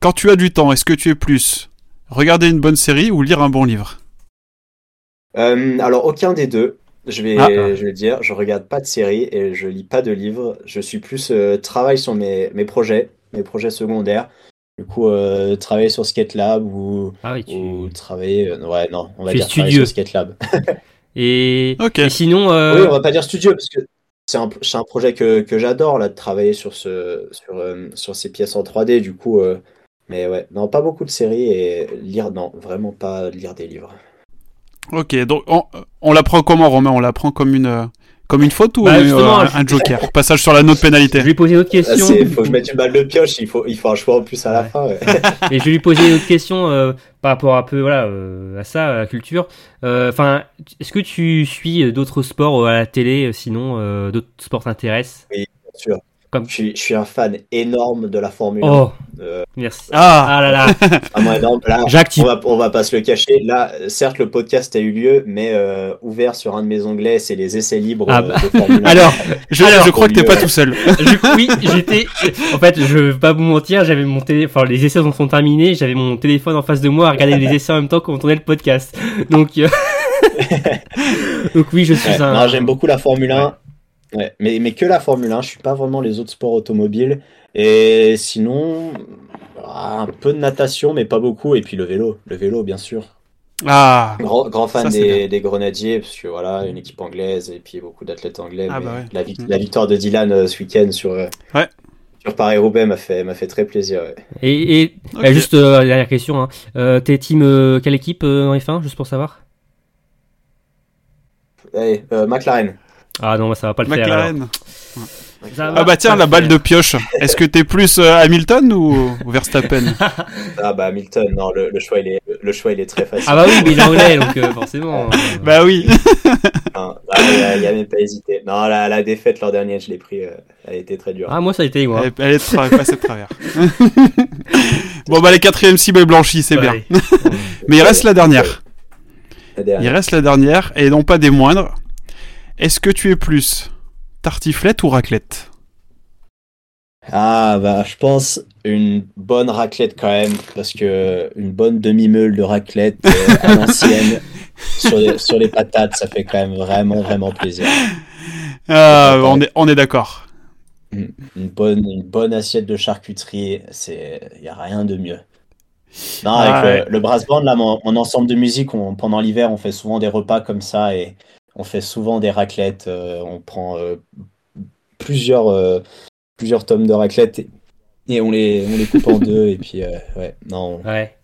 Quand tu as du temps, est-ce que tu es plus regarder une bonne série ou lire un bon livre? Euh, alors aucun des deux. Je vais, Ah. je vais le dire, je regarde pas de séries et je lis pas de livres. Je suis plus euh, travail sur mes, mes projets, mes projets secondaires. Du coup, euh, travailler sur SketchLab ou, Ah oui, tu... ou travailler. euh, ouais, non, on va Tu dire travailler sur SketchLab. [LAUGHS] Et... Sinon, euh, Oui, on va pas dire studio parce que c'est un, c'est un projet que, que j'adore là de travailler sur ce sur, euh, sur ces pièces en 3D du coup euh, mais ouais non pas beaucoup de séries et lire non vraiment pas lire des livres Ok, donc on, on la prend comment Romain? On la prend comme une euh, comme une faute ou Bah, euh, un, je- un joker Passage sur la note je pénalité. vais lui poser une autre Là, question. c'est faut que je mette une balle de pioche il faut il faut un choix en plus à la Ouais. fin ouais. [LAUGHS] Et je vais lui poser une autre question euh, par rapport un peu voilà, euh, à ça, à la culture. Euh, Enfin, est-ce que tu suis euh, d'autres sports euh, à la télé, euh, sinon euh, d'autres sports t'intéressent? Bien sûr Comme- je suis je suis un fan énorme de la Formule 1 Oh, Euh, merci. Ah, Ah là là, [LAUGHS] vraiment énorme là on va, on va pas se le cacher. Là, certes, le podcast a eu lieu, mais euh, ouvert sur un de mes onglets, c'est les essais libres Ah euh, bah. de Formule 1. Alors, je, alors, je crois que t'es pas tout seul. [LAUGHS] je- oui, j'étais. En fait, je vais pas vous mentir, j'avais mon télé. Enfin, les essais sont terminés, j'avais mon téléphone en face de moi à regarder les essais en même temps qu'on tournait le podcast. Donc, euh, [LAUGHS] donc oui, je suis Ouais, un. j'aime beaucoup la Formule 1. Ouais, mais, mais que la Formule 1, je suis pas vraiment les autres sports automobiles. Et sinon, ah, un peu de natation, mais pas beaucoup. Et puis le vélo, le vélo, bien sûr. Ah, Grand, grand fan des, des Grenadiers, parce que voilà, une équipe anglaise et puis beaucoup d'athlètes anglais. Ah mais bah ouais. la, Mm. la victoire de Dylan euh, ce week-end sur, euh, Ouais. sur Paris-Roubaix m'a fait, m'a fait très plaisir. ouais. Et, euh, juste euh, dernière question. Hein. Euh, T'es team euh, quelle équipe euh, en F1, juste pour savoir? Allez, euh, McLaren. Ah non, ça va pas le faire. alors. McLaren. Ah va bah tiens, la balle faire. de pioche. Est-ce que t'es plus euh, Hamilton ou ou Verstappen? [LAUGHS] Ah bah Hamilton, non, le, le choix il est, le choix il est très facile. Ah bah oui, mais il est anglais, donc euh, forcément. euh, [LAUGHS] [LAUGHS] Bah oui. Bah, Il y, a- même pas hésité. Non, la, la défaite l'an dernier, je l'ai pris, euh, elle était très dure. Ah moi ça a été moi. Elle, elle est tra- passée de travers. bon bah les quatrièmes cibles blanchies, c'est bien. Ouais. Mais il reste la dernière. La Il reste la dernière, et non pas des moindres. Est-ce que tu es plus tartiflette ou raclette? Ah bah je pense une bonne raclette quand même, parce que une bonne demi-meule de raclette euh, à [LAUGHS] l'ancienne sur les, sur les patates, ça fait quand même vraiment vraiment plaisir. Ah, on est, on est d'accord. Une bonne, une bonne assiette de charcuterie, c'est il y a rien de mieux. Non, Ah, ouais. le, le brass band là, mon, mon ensemble de musique, on- pendant l'hiver, on fait souvent des repas comme ça et on fait souvent des raclettes. euh, on prend euh, plusieurs, euh, plusieurs tomes de raclette et, et on les, on les coupe en [LAUGHS] deux et puis euh, ouais, non, Ouais.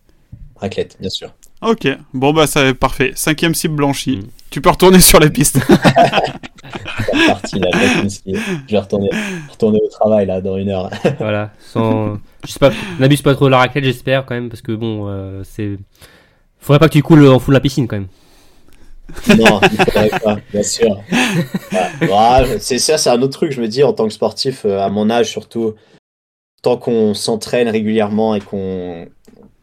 raclette, bien sûr. Ok, bon bah ça parfait. Cinquième cible blanchie. Mm. Tu peux retourner sur les pistes. [LAUGHS] C'est parti là, je vais retourner, retourner au travail là dans une heure. [LAUGHS] Voilà. Sans. Je sais pas. N'abuse pas trop de la raclette, j'espère quand même, parce que bon, euh, c'est. Faudrait pas que tu coules en fond de la piscine quand même. Non, il faudrait pas, bien sûr. Ouais, c'est ça, c'est un autre truc. Je me dis, en tant que sportif, euh, à mon âge surtout, tant qu'on s'entraîne régulièrement et qu'on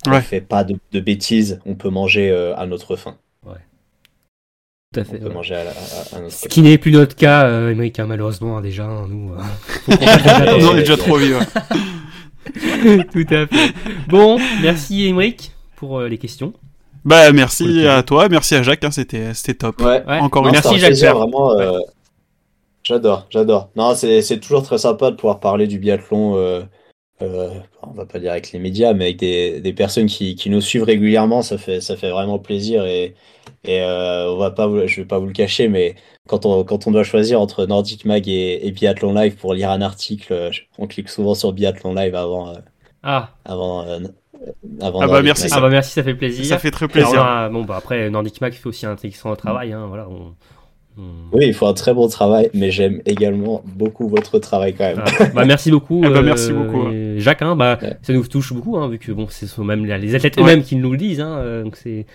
ne Ouais. fait pas de, de bêtises, on peut manger euh, à notre faim. Tout à On fait. peut ouais. manger à, à- à notre Ce faim. qui n'est plus notre cas, euh, Émeric, hein, malheureusement, hein, déjà, hein, nous. euh, [LAUGHS] Ouais, attention. on est déjà trop vieux. [LAUGHS] Tout à fait. Bon, merci Émeric pour euh, les questions. Bah merci à toi, merci à Jacques, hein, c'était c'était top. Ouais. Ouais. Encore Non, une c'est merci Jacques. plaisir, vraiment. euh, J'adore, j'adore. Non, c'est c'est toujours très sympa de pouvoir parler du biathlon. euh, euh, on va pas dire avec les médias, mais avec des, des personnes qui, qui nous suivent régulièrement, ça fait ça fait vraiment plaisir et et euh, on va pas, vous- je vais pas vous le cacher, mais quand on quand on doit choisir entre Nordic Mag et, et Biathlon Live pour lire un article, euh, on clique souvent sur Biathlon Live avant euh, Ah, avant euh, avant Ah bah, merci, Mag. ah bah merci, ça fait plaisir. Ça fait très plaisir. a- bon, bah après, Nordic Mac fait aussi un excellent travail. Hein, voilà, on- Oui, il faut un très bon travail, mais j'aime également beaucoup votre travail quand même. Ah, bah, merci beaucoup, [LAUGHS] Eh bah, merci beaucoup. et Jacques. Hein, bah, Ouais. Ça nous touche beaucoup, hein, vu que bon, ce sont même les athlètes Ouais. eux-mêmes qui nous le disent. Hein, euh, donc c'est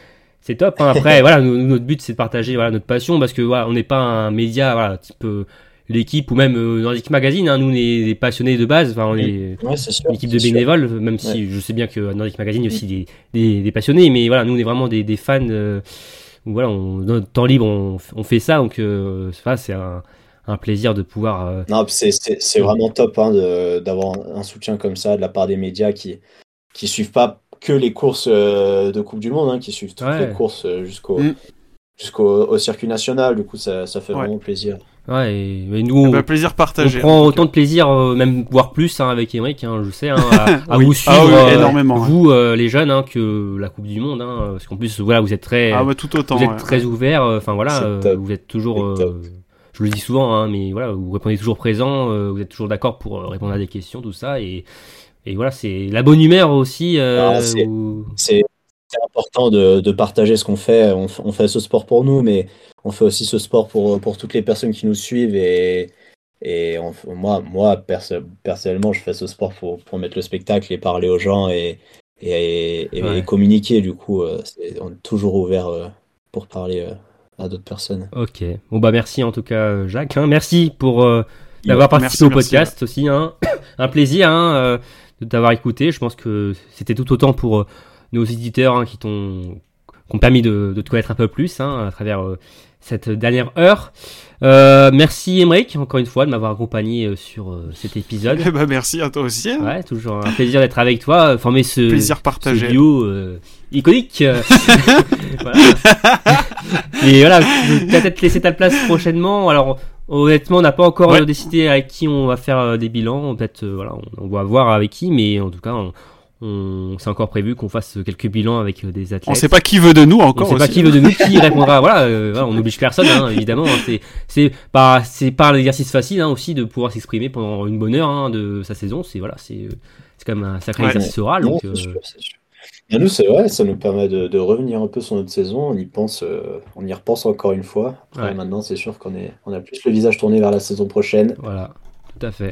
c'est top. Hein. Après, [LAUGHS] voilà, nous, notre but c'est de partager voilà notre passion parce que voilà, on n'est pas un média voilà type euh, l'équipe ou même euh, Nordic Magazine. Hein, nous on est des passionnés de base. Enfin, on est Ouais, une équipe de sûr. bénévoles, même si je sais bien que à Nordic Magazine il y a aussi des, des, des passionnés, mais voilà, nous on est vraiment des, des fans. euh, voilà, on, dans notre temps libre on, on fait ça, donc euh, c'est un, un plaisir de pouvoir. euh, Non, c'est, vraiment top hein, d'avoir un soutien comme ça de la part des médias qui qui suivent pas que les courses euh, de Coupe du Monde, hein, qui suivent toutes Ouais. les courses euh, jusqu'au Mm. Jusqu'au au circuit national. Du coup, ça, ça fait Ouais. vraiment plaisir. ouais, et, mais nous, Eh bah, plaisir on partagé. prend en tout autant de plaisir, euh, même voire plus, hein, avec Emmerich, hein, je sais, hein, à, [LAUGHS] à Oui. vous Ah suivre, oui, euh, énormément, vous euh, les jeunes, hein, que la Coupe du Monde, hein, parce qu'en plus, voilà, vous êtes très. Ah bah tout autant. vous êtes ouais. très ouverts, euh, enfin voilà, euh, vous êtes toujours, je le dis souvent, hein, mais voilà, vous répondez toujours présent, euh, vous êtes toujours d'accord pour répondre à des questions, tout ça, et, et voilà, c'est la bonne humeur aussi. euh, Ah, c'est- où- C'est, important de, de partager ce qu'on fait. On, fait ce sport pour nous, mais on fait aussi ce sport pour, pour toutes les personnes qui nous suivent. Et, et on moi, moi perso- personnellement, je fais ce sport pour, pour mettre le spectacle et parler aux gens et, et, et- Ouais. et communiquer. Du coup, euh, c'est- on est toujours ouvert euh, pour parler euh, à d'autres personnes. Ok. Bon bah merci en tout cas Jacques. hein. Merci pour euh, d'avoir participé Merci, au merci, podcast aussi. Hein. [COUGHS] Un plaisir hein, euh, de t'avoir écouté. Je pense que c'était tout autant pour euh, nos éditeurs hein, qui t'ont qui ont permis de, de te connaître un peu plus hein, à travers euh, cette dernière heure. Euh, merci Emmerich encore une fois de m'avoir accompagné euh, sur euh, cet épisode. Eh bah merci à toi aussi. hein. Ouais, toujours un plaisir d'être avec toi, euh, former ce, Plaisir ce partagé. duo euh, iconique. [LAUGHS] voilà. Et voilà, je vais peut-être laisser ta place prochainement. Alors, honnêtement, on n'a pas encore Ouais. décidé avec qui on va faire des bilans. Peut-être, voilà, on, on va voir avec qui, mais en tout cas, on, on- c'est encore prévu qu'on fasse quelques bilans avec euh, des athlètes. On sait pas qui veut de nous On encore sait pas qui veut de nous qui [LAUGHS] répondra. Voilà, euh, voilà, on n'oblige personne, hein, évidemment. hein. c'est c'est pas c'est pas un exercice facile hein, aussi de pouvoir s'exprimer pendant une bonne heure hein, de sa saison. C'est voilà, c'est euh, c'est quand même un sacré Ouais. exercice oral. Non, Donc, euh, sûr. Et nous, c'est vrai, ça nous permet de, de revenir un peu sur notre saison. On y pense, euh, on y repense encore une fois. Après, Ouais. maintenant, c'est sûr qu'on est, on a plus le visage tourné vers la saison prochaine. voilà. Tout à fait.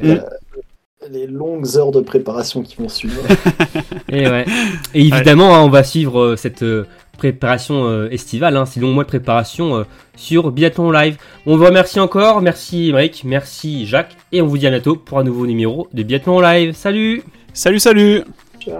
Les longues heures de préparation qui vont suivre. [LAUGHS] Et, ouais. Et évidemment, hein, on va suivre euh, cette euh, préparation euh, estivale, hein, ces longs mois de préparation euh, sur Biathlon Live. On vous remercie encore, merci Émeric, merci Jacques, et on vous dit à bientôt pour un nouveau numéro de Biathlon Live. Salut Salut, salut Ciao